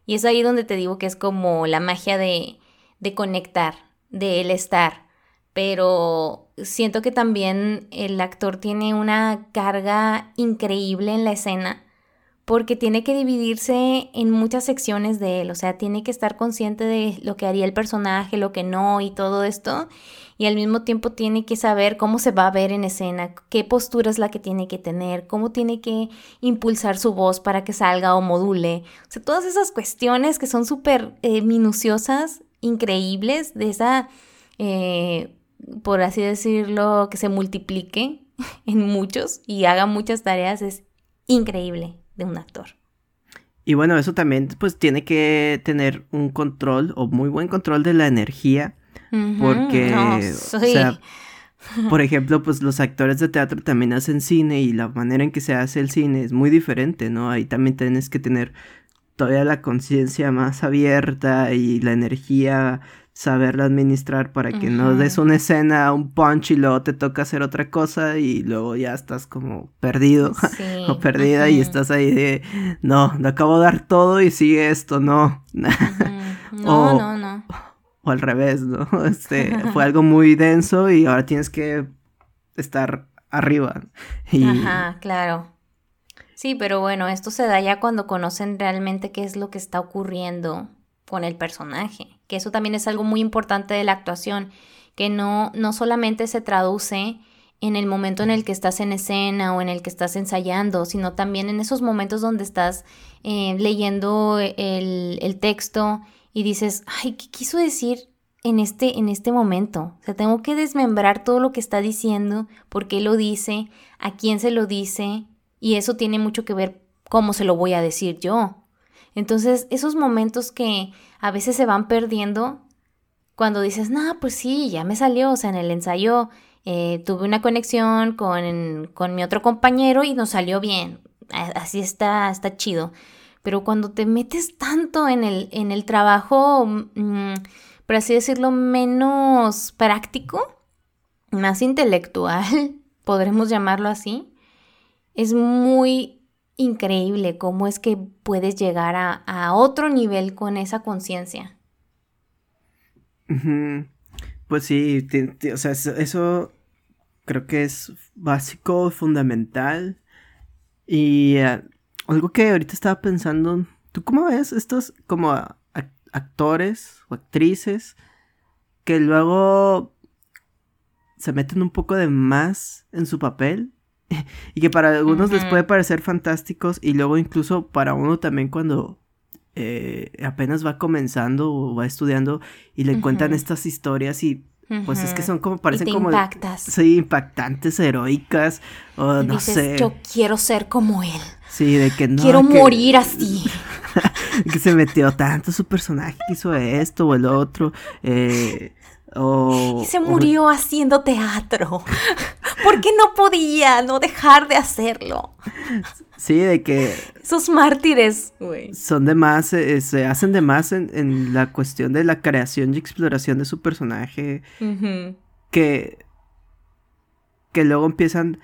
Y es ahí donde te digo que es como la magia de, de conectar, de el estar. Pero siento que también el actor tiene una carga increíble en la escena porque tiene que dividirse en muchas secciones de él, o sea, tiene que estar consciente de lo que haría el personaje, lo que no y todo esto, y al mismo tiempo tiene que saber cómo se va a ver en escena, qué postura es la que tiene que tener, cómo tiene que impulsar su voz para que salga o module, o sea, todas esas cuestiones que son súper eh, minuciosas, increíbles, de esa, eh, por así decirlo, que se multiplique en muchos y haga muchas tareas, es increíble de un actor. Y bueno, eso también pues tiene que tener un control o muy buen control de la energía. Porque, o sea, por ejemplo, pues los actores de teatro también hacen cine y la manera en que se hace el cine es muy diferente, ¿no? Ahí también tienes que tener todavía la conciencia más abierta y la energía saberla administrar para que no des una escena, un punch y luego te toca hacer otra cosa y luego ya estás como perdido o perdida y estás ahí de, no, no acabo de dar todo y sigue esto, no. No, no, no. O al revés, ¿no? Este, fue algo muy denso y ahora tienes que estar arriba. Ajá, claro. Sí, pero bueno, esto se da ya cuando conocen realmente qué es lo que está ocurriendo con el personaje, que eso también es algo muy importante de la actuación, que no, no solamente se traduce en el momento en el que estás en escena o en el que estás ensayando, sino también en esos momentos donde estás eh, leyendo el, el, texto y dices, ay, ¿qué quiso decir en este, en este momento? O sea, tengo que desmembrar todo lo que está diciendo, por qué lo dice, a quién se lo dice, y eso tiene mucho que ver cómo se lo voy a decir yo. Entonces, esos momentos que a veces se van perdiendo, cuando dices, no, pues sí, ya me salió, o sea, en el ensayo eh, tuve una conexión con, con, mi otro compañero y nos salió bien, así está, está chido. Pero cuando te metes tanto en el, en el trabajo, mm, por así decirlo, menos práctico, más intelectual, podremos llamarlo así, es muy increíble cómo es que puedes llegar a, otro nivel con esa conciencia. Pues sí, o sea, eso creo que es básico, fundamental. Y eh, algo que ahorita estaba pensando, ¿tú cómo ves estos como actores o actrices que luego se meten un poco de más en su papel y que para algunos les puede parecer fantásticos y luego incluso para uno también cuando eh, apenas va comenzando o va estudiando y le cuentan estas historias y pues es que son como parecen y te como impactas. sí impactantes heroicas o no sé. Yo quiero ser como él. Sí de que no quiero morir así que se metió tanto su personaje que hizo esto o el otro eh, y se murió haciendo teatro. porque no podía no dejar de hacerlo? Sí, de que... Esos mártires, güey. Son de más, eh, se hacen de más en, la cuestión de la creación y exploración de su personaje. Que... Que luego empiezan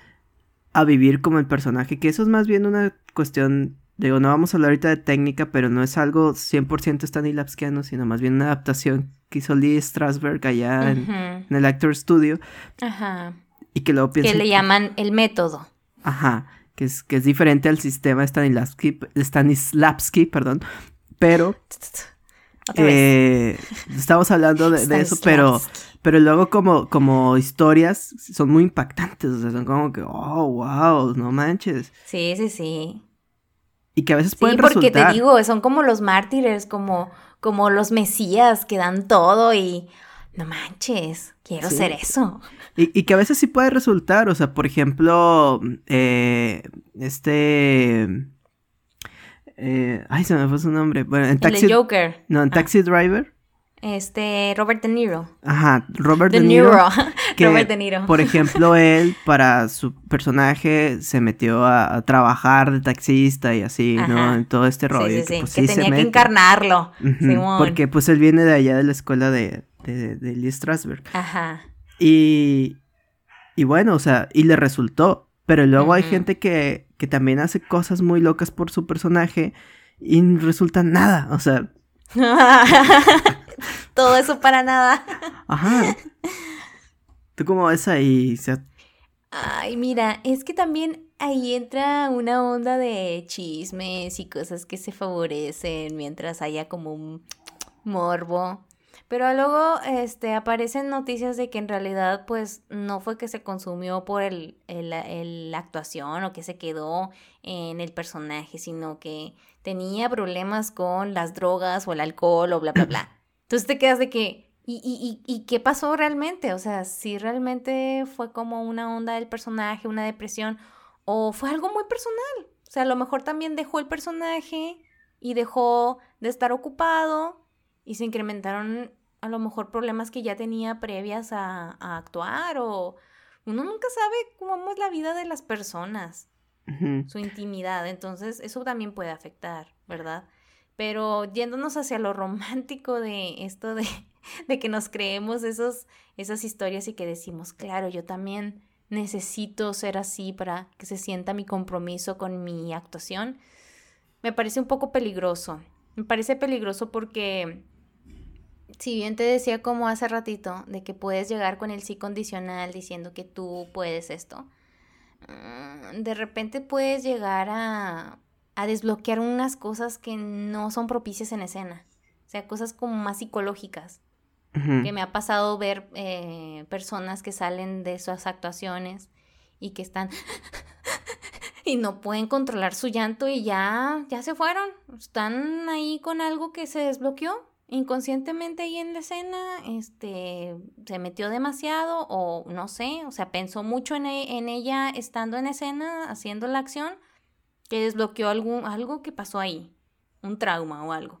a vivir como el personaje. Que eso es más bien una cuestión Digo, no vamos a hablar ahorita de técnica, pero no es algo 100% Stanislavskiano, sino más bien una adaptación que hizo Lee Strasberg allá en, el Actor Studio. Ajá. Y que luego piensa... Que le llaman el método. Ajá, que es, que es diferente al sistema Stanislavski, Stanislavski perdón, pero... Eh, estamos hablando de, eso, pero, pero luego como, como historias son muy impactantes, o sea, son como que, oh, wow, no manches. Sí, sí, sí y que a veces pueden sí, porque te digo, son como los mártires, como, como los mesías que dan todo y no manches, quiero ser eso. Y, que a veces sí puede resultar, o sea, por ejemplo, eh, este... Eh, ay, se me fue su nombre. Bueno, en Taxi... Joker. No, en ah. Taxi Driver. Este, Robert De Niro. Ajá, Robert De, Niro. Robert De Niro. Por ejemplo, él para su personaje se metió a, trabajar de taxista y así, ¿no? En todo este rollo. Sí, sí, que, pues, que tenía que encarnarlo. porque pues él viene de allá de la escuela de, de, de Lee Strasberg. Ajá. Y, y bueno, o sea, y le resultó. Pero luego hay gente que, que también hace cosas muy locas por su personaje y resulta nada, o sea... Todo eso para nada. Ajá. ¿Tú cómo ves ahí? Ay, mira, es que también ahí entra una onda de chismes y cosas que se favorecen mientras haya como un morbo. Pero luego este, aparecen noticias de que en realidad pues no fue que se consumió por el, la actuación o que se quedó en el personaje, sino que tenía problemas con las drogas o el alcohol o bla, bla, bla. Entonces te quedas de que, ¿y, y, y, qué pasó realmente? O sea, si realmente fue como una onda del personaje, una depresión, o fue algo muy personal. O sea, a lo mejor también dejó el personaje y dejó de estar ocupado y se incrementaron a lo mejor problemas que ya tenía previas a, actuar o uno nunca sabe cómo es la vida de las personas, su intimidad, entonces eso también puede afectar, ¿verdad? Pero yéndonos hacia lo romántico de esto de, de que nos creemos esos, esas historias y que decimos, claro, yo también necesito ser así para que se sienta mi compromiso con mi actuación, me parece un poco peligroso. Me parece peligroso porque si bien te decía como hace ratito de que puedes llegar con el sí condicional diciendo que tú puedes esto, mm, de repente puedes llegar a a desbloquear unas cosas que no son propicias en escena. O sea, cosas como más psicológicas. Que me ha pasado ver eh, personas que salen de esas actuaciones y que están y no pueden controlar su llanto y ya, ya se fueron. Están ahí con algo que se desbloqueó inconscientemente ahí en la escena, este, se metió demasiado o no sé, o sea, pensó mucho en, e, en ella estando en escena, haciendo la acción que desbloqueó algún, algo que pasó ahí, un trauma o algo.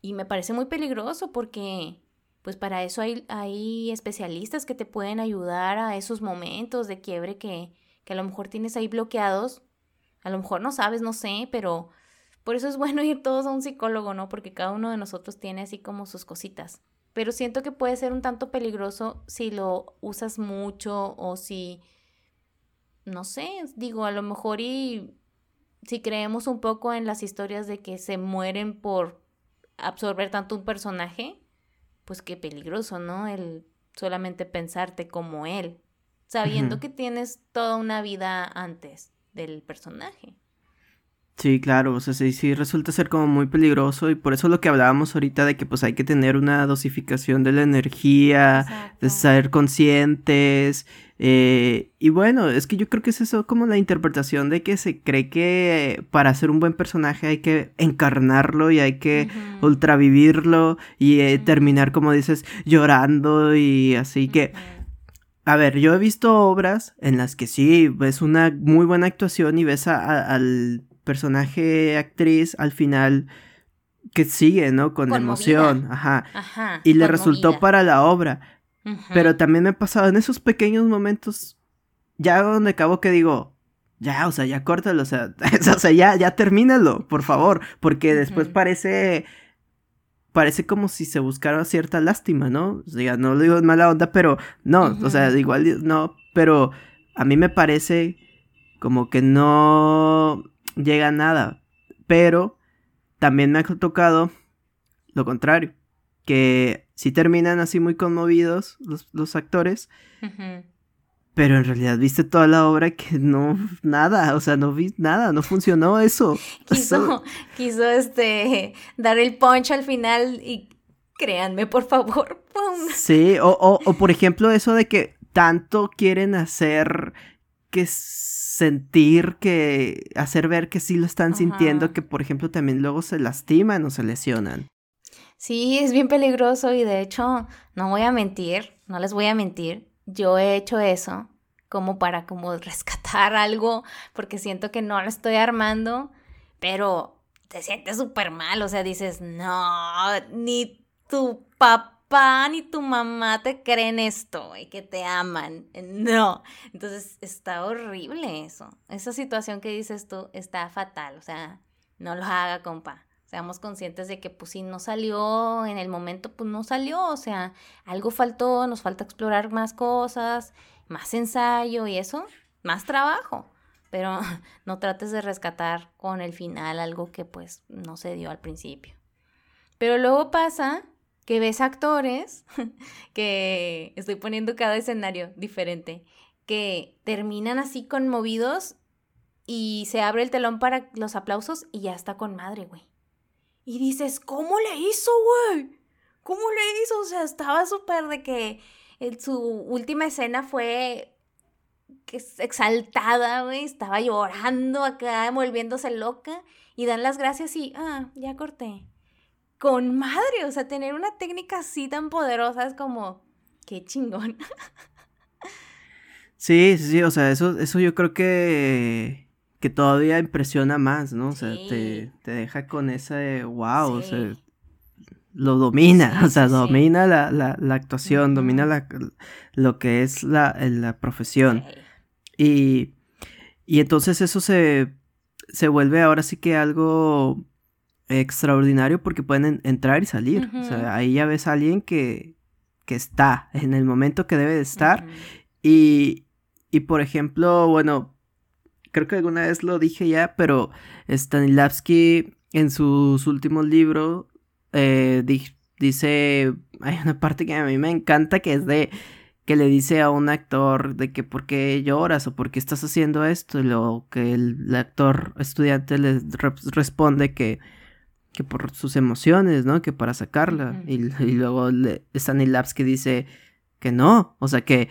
Y me parece muy peligroso porque, pues para eso hay, hay especialistas que te pueden ayudar a esos momentos de quiebre que, que a lo mejor tienes ahí bloqueados. A lo mejor no sabes, no sé, pero por eso es bueno ir todos a un psicólogo, ¿no? Porque cada uno de nosotros tiene así como sus cositas. Pero siento que puede ser un tanto peligroso si lo usas mucho o si, no sé, digo, a lo mejor y si creemos un poco en las historias de que se mueren por absorber tanto un personaje, pues qué peligroso, ¿no? El solamente pensarte como él, sabiendo que tienes toda una vida antes del personaje. Sí, claro, o sea, sí, sí resulta ser como muy peligroso y por eso lo que hablábamos ahorita de que pues hay que tener una dosificación de la energía, de ser conscientes eh, y bueno, es que yo creo que es eso como la interpretación de que se cree que para ser un buen personaje hay que encarnarlo y hay que ultravivirlo y eh, terminar como dices llorando y así que... A ver, yo he visto obras en las que sí, ves una muy buena actuación y ves al personaje actriz al final que sigue, ¿no? Con emoción, ajá. ajá y le resultó para la obra. Pero también me ha pasado en esos pequeños momentos, ya donde acabo que digo, ya, o sea, ya córtalo, o sea, o sea ya, ya termínalo, por favor, porque después parece, parece como si se buscara cierta lástima, ¿no? O sea, no lo digo en mala onda, pero no, o sea, igual no, pero a mí me parece como que no llega nada. Pero también me ha tocado lo contrario. Que si terminan así muy conmovidos los, actores. Pero en realidad viste toda la obra que no, nada, o sea, no vi nada, no funcionó eso. quiso, quiso este, dar el punch al final y créanme, por favor. Sí, o, o, o por ejemplo eso de que tanto quieren hacer que sentir que, hacer ver que sí lo están sintiendo, que por ejemplo también luego se lastiman o se lesionan. Sí, es bien peligroso y de hecho, no voy a mentir, no les voy a mentir, yo he hecho eso como para como rescatar algo porque siento que no lo estoy armando, pero te sientes súper mal, o sea, dices, no, ni tu papá ni tu mamá te creen esto y que te aman, no, entonces está horrible eso, esa situación que dices tú está fatal, o sea, no lo haga, compa seamos conscientes de que pues si no salió en el momento, pues no salió, o sea, algo faltó, nos falta explorar más cosas, más ensayo y eso, más trabajo, pero no trates de rescatar con el final algo que pues no se dio al principio. Pero luego pasa que ves actores, que estoy poniendo cada escenario diferente, que terminan así conmovidos y se abre el telón para los aplausos y ya está con madre, güey. Y dices, ¿cómo le hizo, güey? ¿Cómo le hizo? O sea, estaba súper de que su última escena fue exaltada, güey. Estaba llorando acá, volviéndose loca. Y dan las gracias y, ah, ya corté. Con madre, o sea, tener una técnica así tan poderosa es como, qué chingón. Sí, sí, o sea, eso, eso yo creo que que todavía impresiona más, ¿no? O sea, te, deja con ese wow, o sea, lo domina, o sea, domina la, la, actuación, domina la, lo que es la, la profesión. Y, y entonces eso se, se vuelve ahora sí que algo extraordinario porque pueden entrar y salir. O sea, ahí ya ves a alguien que, que está en el momento que debe de estar. y, y por ejemplo, bueno, creo que alguna vez lo dije ya, pero Stanislavski en sus últimos libros eh, dice, hay una parte que a mí me encanta que es de que le dice a un actor de que por qué lloras o por qué estás haciendo esto y lo que el, actor estudiante le responde que que por sus emociones, ¿no? Que para sacarla. y, luego Stanislavski dice que no, o sea que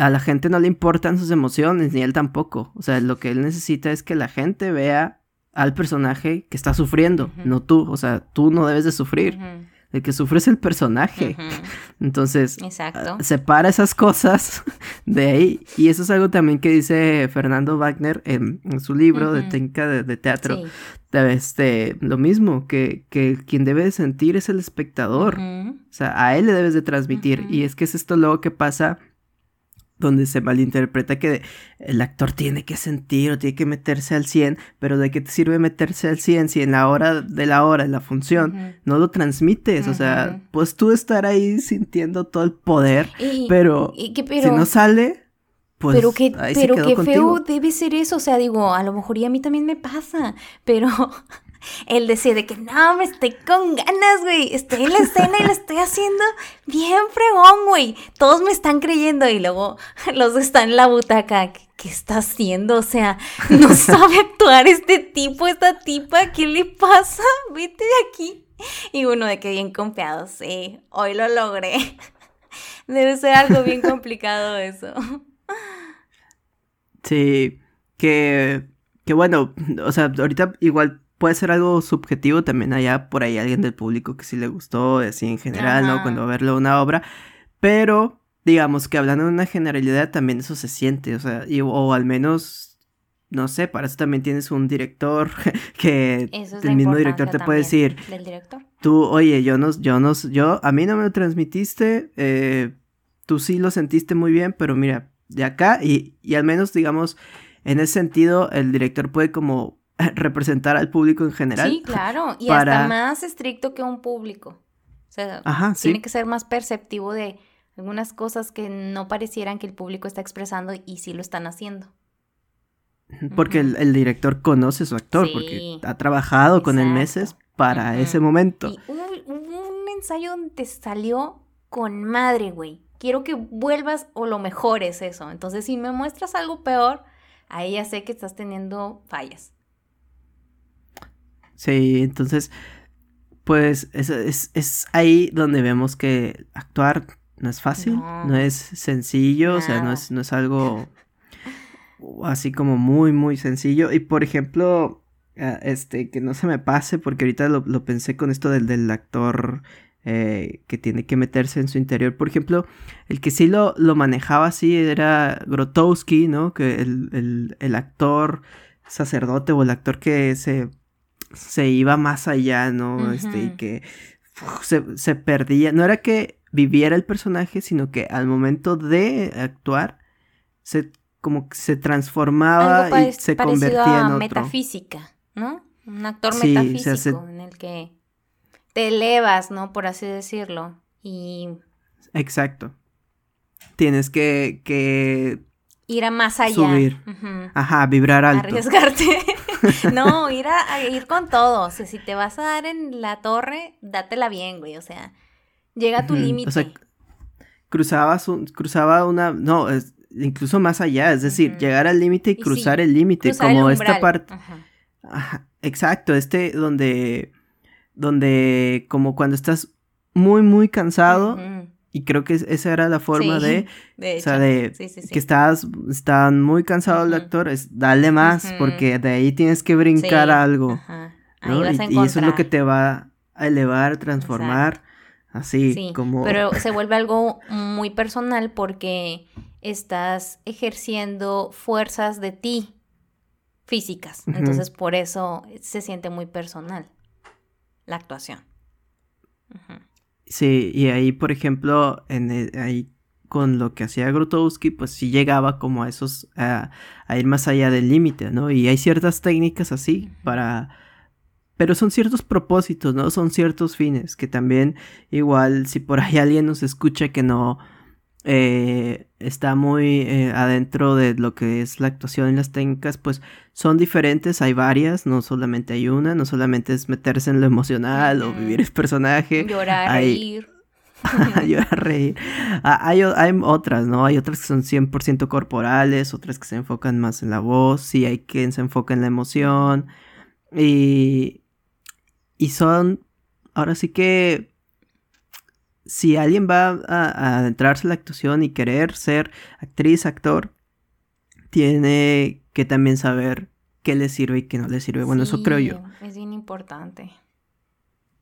a la gente no le importan sus emociones, ni él tampoco. O sea, lo que él necesita es que la gente vea al personaje que está sufriendo, no tú. O sea, tú no debes de sufrir. El que sufre es el personaje. Entonces, Exacto. Ah, separa esas cosas de ahí. Y eso es algo también que dice Fernando Wagner en, su libro de técnica de, teatro. Este, lo mismo, que, que, quien debe de sentir es el espectador. O sea, a él le debes de transmitir. Y es que es esto luego que pasa donde se malinterpreta que el actor tiene que sentir o tiene que meterse al 100, pero ¿de qué te sirve meterse al 100 si en la hora de la hora, en la función, no lo transmites? O sea, pues tú estar ahí sintiendo todo el poder, pero, si no sale, pues pero qué, pero qué feo debe ser eso, o sea, digo, a lo mejor y a mí también me pasa, pero él decía de que no, me estoy con ganas, güey. Estoy en la escena y la estoy haciendo bien fregón, güey. Todos me están creyendo y luego los están en la butaca. ¿Qué, está haciendo? O sea, no sabe actuar este tipo, esta tipa. ¿Qué le pasa? Vete de aquí. Y uno de que bien confiado, sí, hoy lo logré. Debe ser algo bien complicado eso. Sí, que, que bueno, o sea, ahorita igual puede ser algo subjetivo también allá por ahí alguien del público que sí le gustó, así en general, ¿no? Cuando va a verlo una obra, pero digamos que hablando de una generalidad también eso se siente, o sea, o al menos, no sé, para eso también tienes un director que el mismo director te puede decir, del director. tú, oye, yo no, yo no, yo, a mí no me lo transmitiste, eh, tú sí lo sentiste muy bien, pero mira, de acá, y, y al menos, digamos, en ese sentido, el director puede como representar al público en general. Sí, claro, y hasta más estricto que un público. O sea, tiene que ser más perceptivo de algunas cosas que no parecieran que el público está expresando y sí lo están haciendo. Porque el, director conoce a su actor, porque ha trabajado con él meses para ese momento. Y un ensayo donde te salió con madre, güey. Quiero que vuelvas o lo mejores eso. Entonces, si me muestras algo peor, ahí ya sé que estás teniendo fallas. Sí, entonces, pues es, es, ahí donde vemos que actuar no es fácil, no, es sencillo, o sea, no es, no es algo así como muy, muy sencillo. Y por ejemplo, ah, este, que no se me pase, porque ahorita lo, pensé con esto del, del actor eh, que tiene que meterse en su interior. Por ejemplo, el que sí lo, lo manejaba así era Grotowski, ¿no? Que el, el, actor sacerdote o el actor que se, se iba más allá, ¿no? Este, y que se, se perdía. No era que viviera el personaje, sino que al momento de actuar se como que se transformaba y se convertía en otro. metafísica, ¿no? Un actor metafísico en el que te elevas, ¿no? Por así decirlo. Y. Exacto. Tienes que. que ir a más allá. Subir. Ajá, vibrar alto. Arriesgarte. no, ir a, ir con todo. O sea, si te vas a dar en la torre, dátela bien, güey. O sea, llega a tu límite. O sea, cruzabas un, cruzaba una. No, es, incluso más allá. Es decir, llegar al límite y, cruzar el límite. Como esta parte. Ajá. Exacto, este donde donde como cuando estás muy, muy cansado, y creo que esa era la forma de, o sea, de que estás, están muy cansado el actor, es dale más, porque de ahí tienes que brincar algo, ¿no? y, eso es lo que te va a elevar, transformar, así como... Pero se vuelve algo muy personal porque estás ejerciendo fuerzas de ti físicas, entonces por eso se siente muy personal la actuación. Sí, y ahí, por ejemplo, en ahí con lo que hacía Grotowski, pues sí llegaba como a esos, a, ir más allá del límite, ¿no? Y hay ciertas técnicas así para... Pero son ciertos propósitos, ¿no? Son ciertos fines, que también igual si por ahí alguien nos escucha que no eh, está muy eh, adentro de lo que es la actuación y las técnicas, pues son diferentes, hay varias, no solamente hay una, no solamente es meterse en lo emocional o vivir el personaje. Llorar, reír. Llorar, reír. Ah, hay, hay, otras, ¿no? Hay otras que son 100% corporales, otras que se enfocan más en la voz, sí, hay quien se enfoca en la emoción. Y, y son, ahora sí que si alguien va a, adentrarse en la actuación y querer ser actriz, actor, tiene que también saber qué le sirve y qué no le sirve. Bueno, eso creo yo. Es bien importante.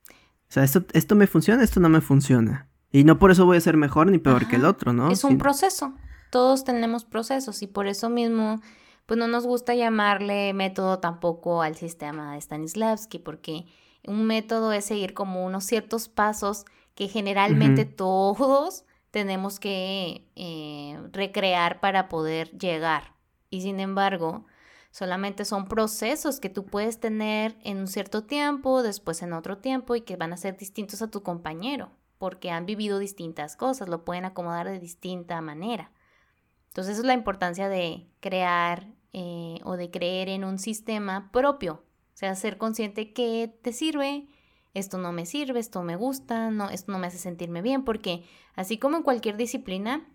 O sea, esto, esto me funciona, esto no me funciona. Y no por eso voy a ser mejor ni peor que el otro, ¿no? Es un proceso. Todos tenemos procesos y por eso mismo, pues no nos gusta llamarle método tampoco al sistema de Stanislavski, porque un método es seguir como unos ciertos pasos que generalmente todos tenemos que eh, recrear para poder llegar. Y sin embargo, solamente son procesos que tú puedes tener en un cierto tiempo, después en otro tiempo y que van a ser distintos a tu compañero, porque han vivido distintas cosas, lo pueden acomodar de distinta manera. Entonces, esa es la importancia de crear eh, o de creer en un sistema propio, o sea, ser consciente que te sirve, esto no me sirve, esto me gusta, no, esto no me hace sentirme bien, porque así como en cualquier disciplina,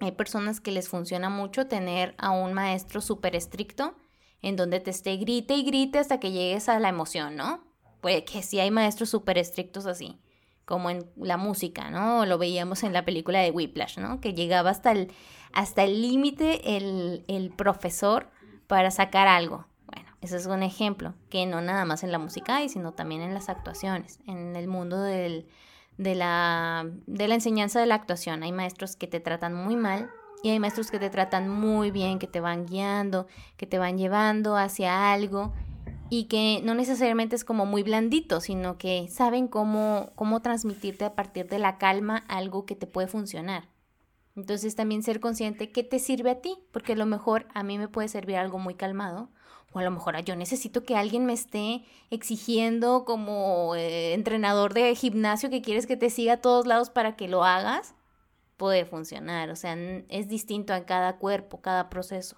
hay personas que les funciona mucho tener a un maestro súper estricto en donde te esté grite y grite hasta que llegues a la emoción, ¿no? Pues que sí hay maestros súper estrictos así, como en la música, ¿no? Lo veíamos en la película de Whiplash, ¿no? Que llegaba hasta el hasta el límite el, el profesor para sacar algo. Ese es un ejemplo, que no nada más en la música hay, sino también en las actuaciones, en el mundo de, la, enseñanza de la actuación. Hay maestros que te tratan muy mal y hay maestros que te tratan muy bien, que te van guiando, que te van llevando hacia algo y que no necesariamente es como muy blandito, sino que saben cómo, cómo transmitirte a partir de la calma algo que te puede funcionar. Entonces también ser consciente que te sirve a ti, porque a lo mejor a mí me puede servir algo muy calmado o a lo mejor yo necesito que alguien me esté exigiendo como eh, entrenador de gimnasio que quieres que te siga a todos lados para que lo hagas. Puede funcionar, o sea, es distinto a cada cuerpo, cada proceso.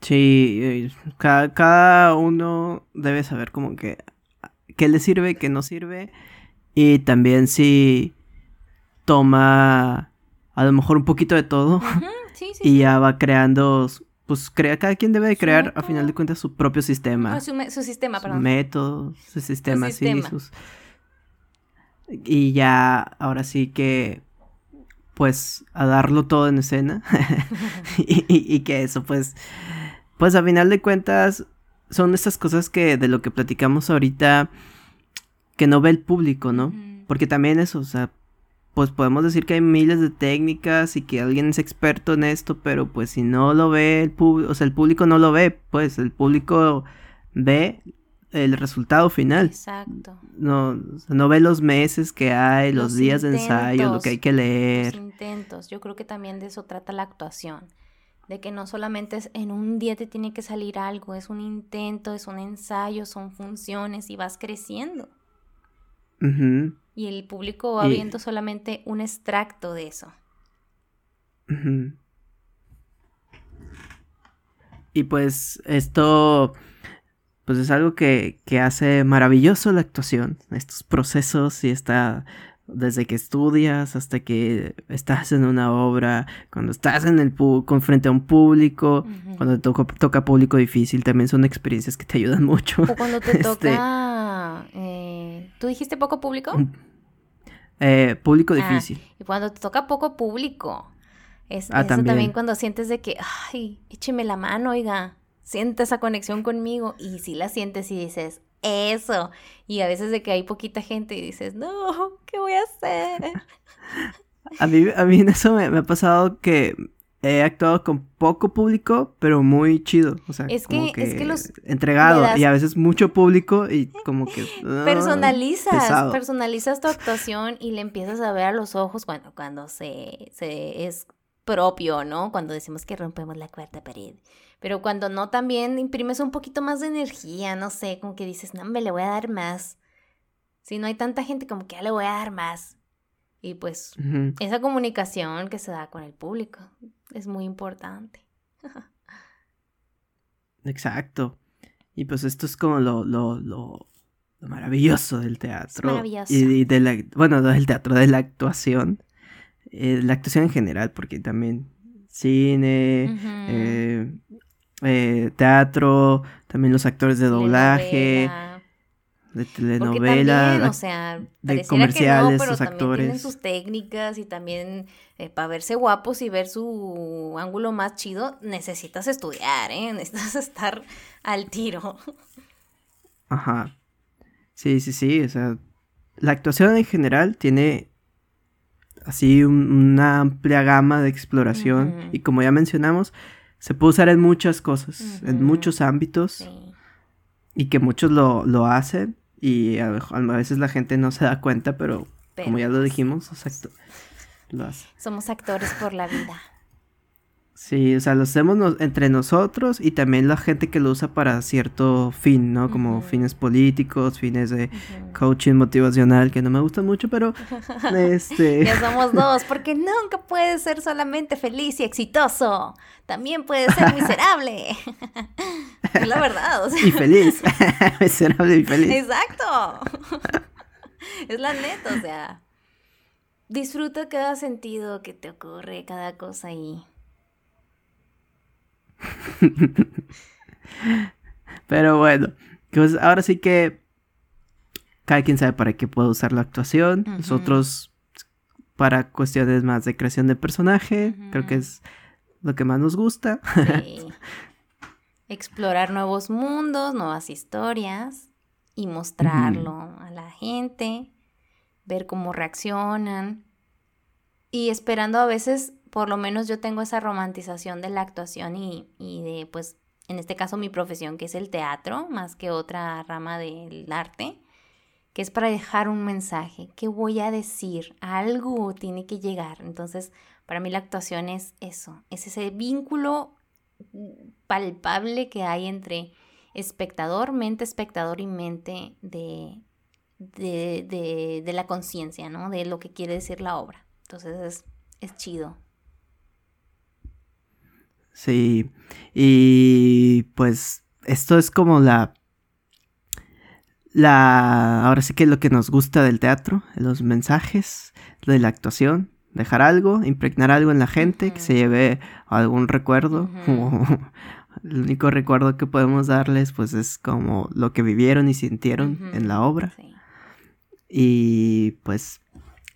Sí, cada, cada uno debe saber como que qué le sirve, qué no sirve. Y también si toma a lo mejor un poquito de todo y ya va creando pues crea, cada quien debe de crear a final de cuentas su propio sistema. Su, sistema, perdón. Su método, su sistema, sí. Y ya, ahora sí que, pues, a darlo todo en escena. y, que eso, pues, pues a final de cuentas son estas cosas que de lo que platicamos ahorita que no ve el público, ¿no? Porque también eso, o sea, pues podemos decir que hay miles de técnicas y que alguien es experto en esto, pero pues si no lo ve el público, o sea, el público no lo ve, pues el público ve el resultado final. Exacto. No, no ve los meses que hay, los, días de ensayo, lo que hay que leer. Los intentos. Yo creo que también de eso trata la actuación. De que no solamente es en un día te tiene que salir algo, es un intento, es un ensayo, son funciones y vas creciendo. Y el público va viendo solamente un extracto de eso. Y pues esto pues es algo que, que, hace maravilloso la actuación, estos procesos y está desde que estudias hasta que estás en una obra, cuando estás en el con frente a un público, cuando te toca, toca, público difícil, también son experiencias que te ayudan mucho. O cuando te este toca, eh, ¿tú dijiste poco público? Eh, público ah, difícil. Y cuando te toca poco público, es, ah, eso también. cuando sientes de que, ay, écheme la mano, oiga, siente esa conexión conmigo y si la sientes y dices, eso. Y a veces de que hay poquita gente y dices, no, ¿qué voy a hacer? a, mí, a mí en eso me, ha pasado que he actuado con poco público, pero muy chido. O sea, es que, es que los entregado y a veces mucho público y como que ah, personalizas, personalizas tu actuación y le empiezas a ver a los ojos cuando, cuando se, se es propio, ¿no? Cuando decimos que rompemos la cuarta pared. Pero cuando no, también imprimes un poquito más de energía, no sé, como que dices, no, me le voy a dar más. Si no hay tanta gente, como que ya le voy a dar más. Y pues esa comunicación que se da con el público es muy importante. Exacto. Y pues esto es como lo, lo, lo, maravilloso del teatro. maravilloso. Y, de la, bueno, del teatro, de la actuación. Eh, la actuación en general, porque también cine, eh, eh, teatro, también los actores de doblaje, de telenovela, o sea, de comerciales, pero actores. Tienen sus técnicas y también eh, para verse guapos y ver su ángulo más chido, necesitas estudiar, ¿eh? Necesitas estar al tiro. Ajá. Sí, sí, sí, o sea, la actuación en general tiene así una amplia gama de exploración y como ya mencionamos, se puede usar en muchas cosas, en muchos ámbitos. Y que muchos lo, lo hacen y a, veces la gente no se da cuenta, pero, como ya lo dijimos, lo hace. Somos actores por la vida. Sí, o sea, lo hacemos entre nosotros y también la gente que lo usa para cierto fin, ¿no? Como fines políticos, fines de coaching motivacional, que no me gustan mucho, pero este... ya somos dos, porque nunca puedes ser solamente feliz y exitoso, también puedes ser miserable. es la verdad, o sea... Y feliz, miserable y feliz. Exacto. es la neta, o sea... Disfruta cada sentido que te ocurre, cada cosa y Pero bueno, pues ahora sí que cada quien sabe para qué puede usar la actuación. Nosotros para cuestiones más de creación de personaje, creo que es lo que más nos gusta. Explorar nuevos mundos, nuevas historias y mostrarlo a la gente, ver cómo reaccionan. Y esperando a veces por lo menos yo tengo esa romantización de la actuación y, de, pues, en este caso mi profesión, que es el teatro, más que otra rama del arte, que es para dejar un mensaje, ¿qué voy a decir? Algo tiene que llegar. Entonces, para mí la actuación es eso, es ese vínculo palpable que hay entre espectador, mente espectador y mente de, de, de, la conciencia, ¿no? De lo que quiere decir la obra. Entonces es, es chido. Sí, y pues esto es como la... La... Ahora sí que lo que nos gusta del teatro, los mensajes, de la actuación, dejar algo, impregnar algo en la gente, que se lleve algún recuerdo. el único recuerdo que podemos darles pues es como lo que vivieron y sintieron en la obra. Y pues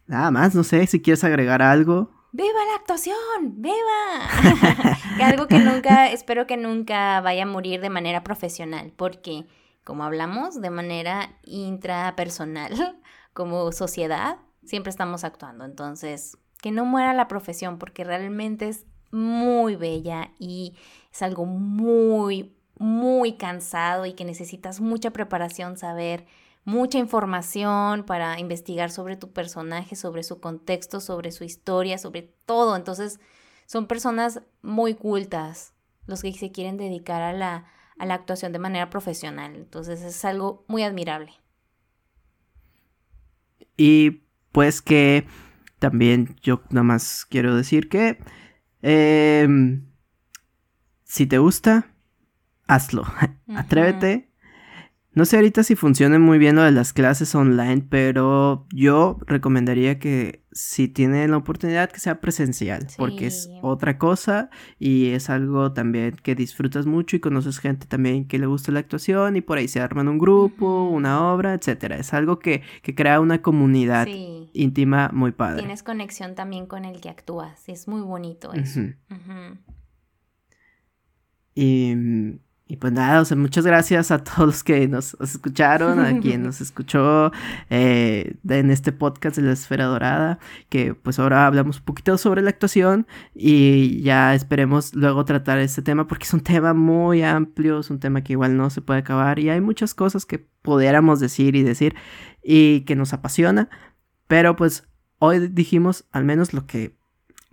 nada más, no sé si quieres agregar algo ¡Viva la actuación! ¡Viva! algo que nunca, espero que nunca vaya a morir de manera profesional, porque, como hablamos, de manera intrapersonal, como sociedad, siempre estamos actuando. Entonces, que no muera la profesión, porque realmente es muy bella y es algo muy, muy cansado y que necesitas mucha preparación, saber mucha información para investigar sobre tu personaje, sobre su contexto, sobre su historia, sobre todo. Entonces, son personas muy cultas los que se quieren dedicar a la, a la actuación de manera profesional. Entonces, es algo muy admirable. Y pues que también yo nada más quiero decir que em, si te gusta, hazlo. Atrévete no sé ahorita si funciona muy bien lo de las clases online, pero yo recomendaría que si tienen la oportunidad que sea presencial, porque es otra cosa y es algo también que disfrutas mucho y conoces gente también que le gusta la actuación y por ahí se arman un grupo, una obra, etcétera. Es algo que, crea una comunidad íntima muy padre. Tienes conexión también con el que actúas, es muy bonito eso. Y y pues nada, o sea, muchas gracias a todos los que nos escucharon, a quien nos escuchó eh, en este podcast de la Esfera Dorada, que pues ahora hablamos un poquito sobre la actuación y ya esperemos luego tratar este tema porque es un tema muy amplio, es un tema que igual no se puede acabar y hay muchas cosas que pudiéramos decir y decir y que nos apasiona, pero pues hoy dijimos al menos lo que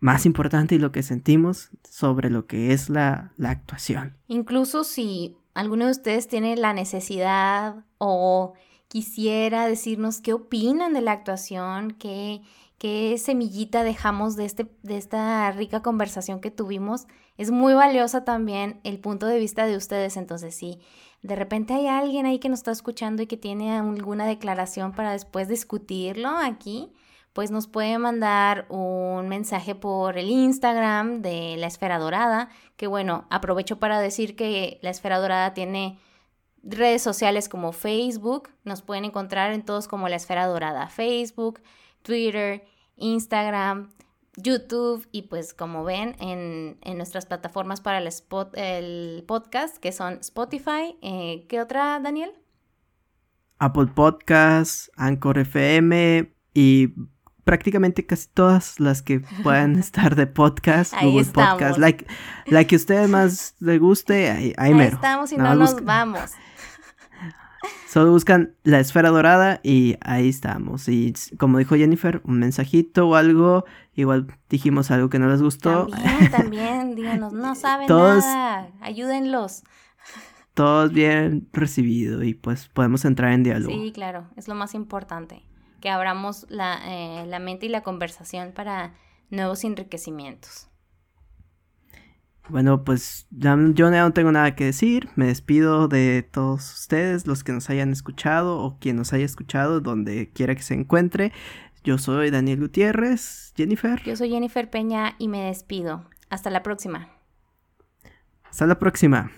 más importante y lo que sentimos sobre lo que es la, actuación. Incluso si alguno de ustedes tiene la necesidad o quisiera decirnos qué opinan de la actuación, qué, qué semillita dejamos de, este, de esta rica conversación que tuvimos, es muy valiosa también el punto de vista de ustedes. Entonces, si de repente hay alguien ahí que nos está escuchando y que tiene alguna declaración para después discutirlo aquí, pues nos puede mandar un mensaje por el Instagram de la Esfera Dorada, que bueno, aprovecho para decir que la Esfera Dorada tiene redes sociales como Facebook, nos pueden encontrar en todos como la Esfera Dorada, Facebook, Twitter, Instagram, YouTube y pues como ven en, nuestras plataformas para el, spot, el podcast que son Spotify. Eh, ¿Qué otra, Daniel? Apple Podcasts, Anchor FM y prácticamente casi todas las que puedan estar de podcast, Google Podcast, la, la, que a ustedes más les guste, ahí, ahí, ahí estamos y no, nos vamos. Solo buscan la esfera dorada y ahí estamos. Y como dijo Jennifer, un mensajito o algo, igual dijimos algo que no les gustó. También, también, díganos, no saben nada, ayúdenlos. Todos bien recibido y pues podemos entrar en diálogo. Sí, claro, es lo más importante que abramos eh, la, mente y la conversación para nuevos enriquecimientos. Bueno, pues ya, yo no tengo nada que decir. Me despido de todos ustedes, los que nos hayan escuchado o quien nos haya escuchado, donde quiera que se encuentre. Yo soy Daniel Gutiérrez. Jennifer. Yo soy Jennifer Peña y me despido. Hasta la próxima. Hasta la próxima.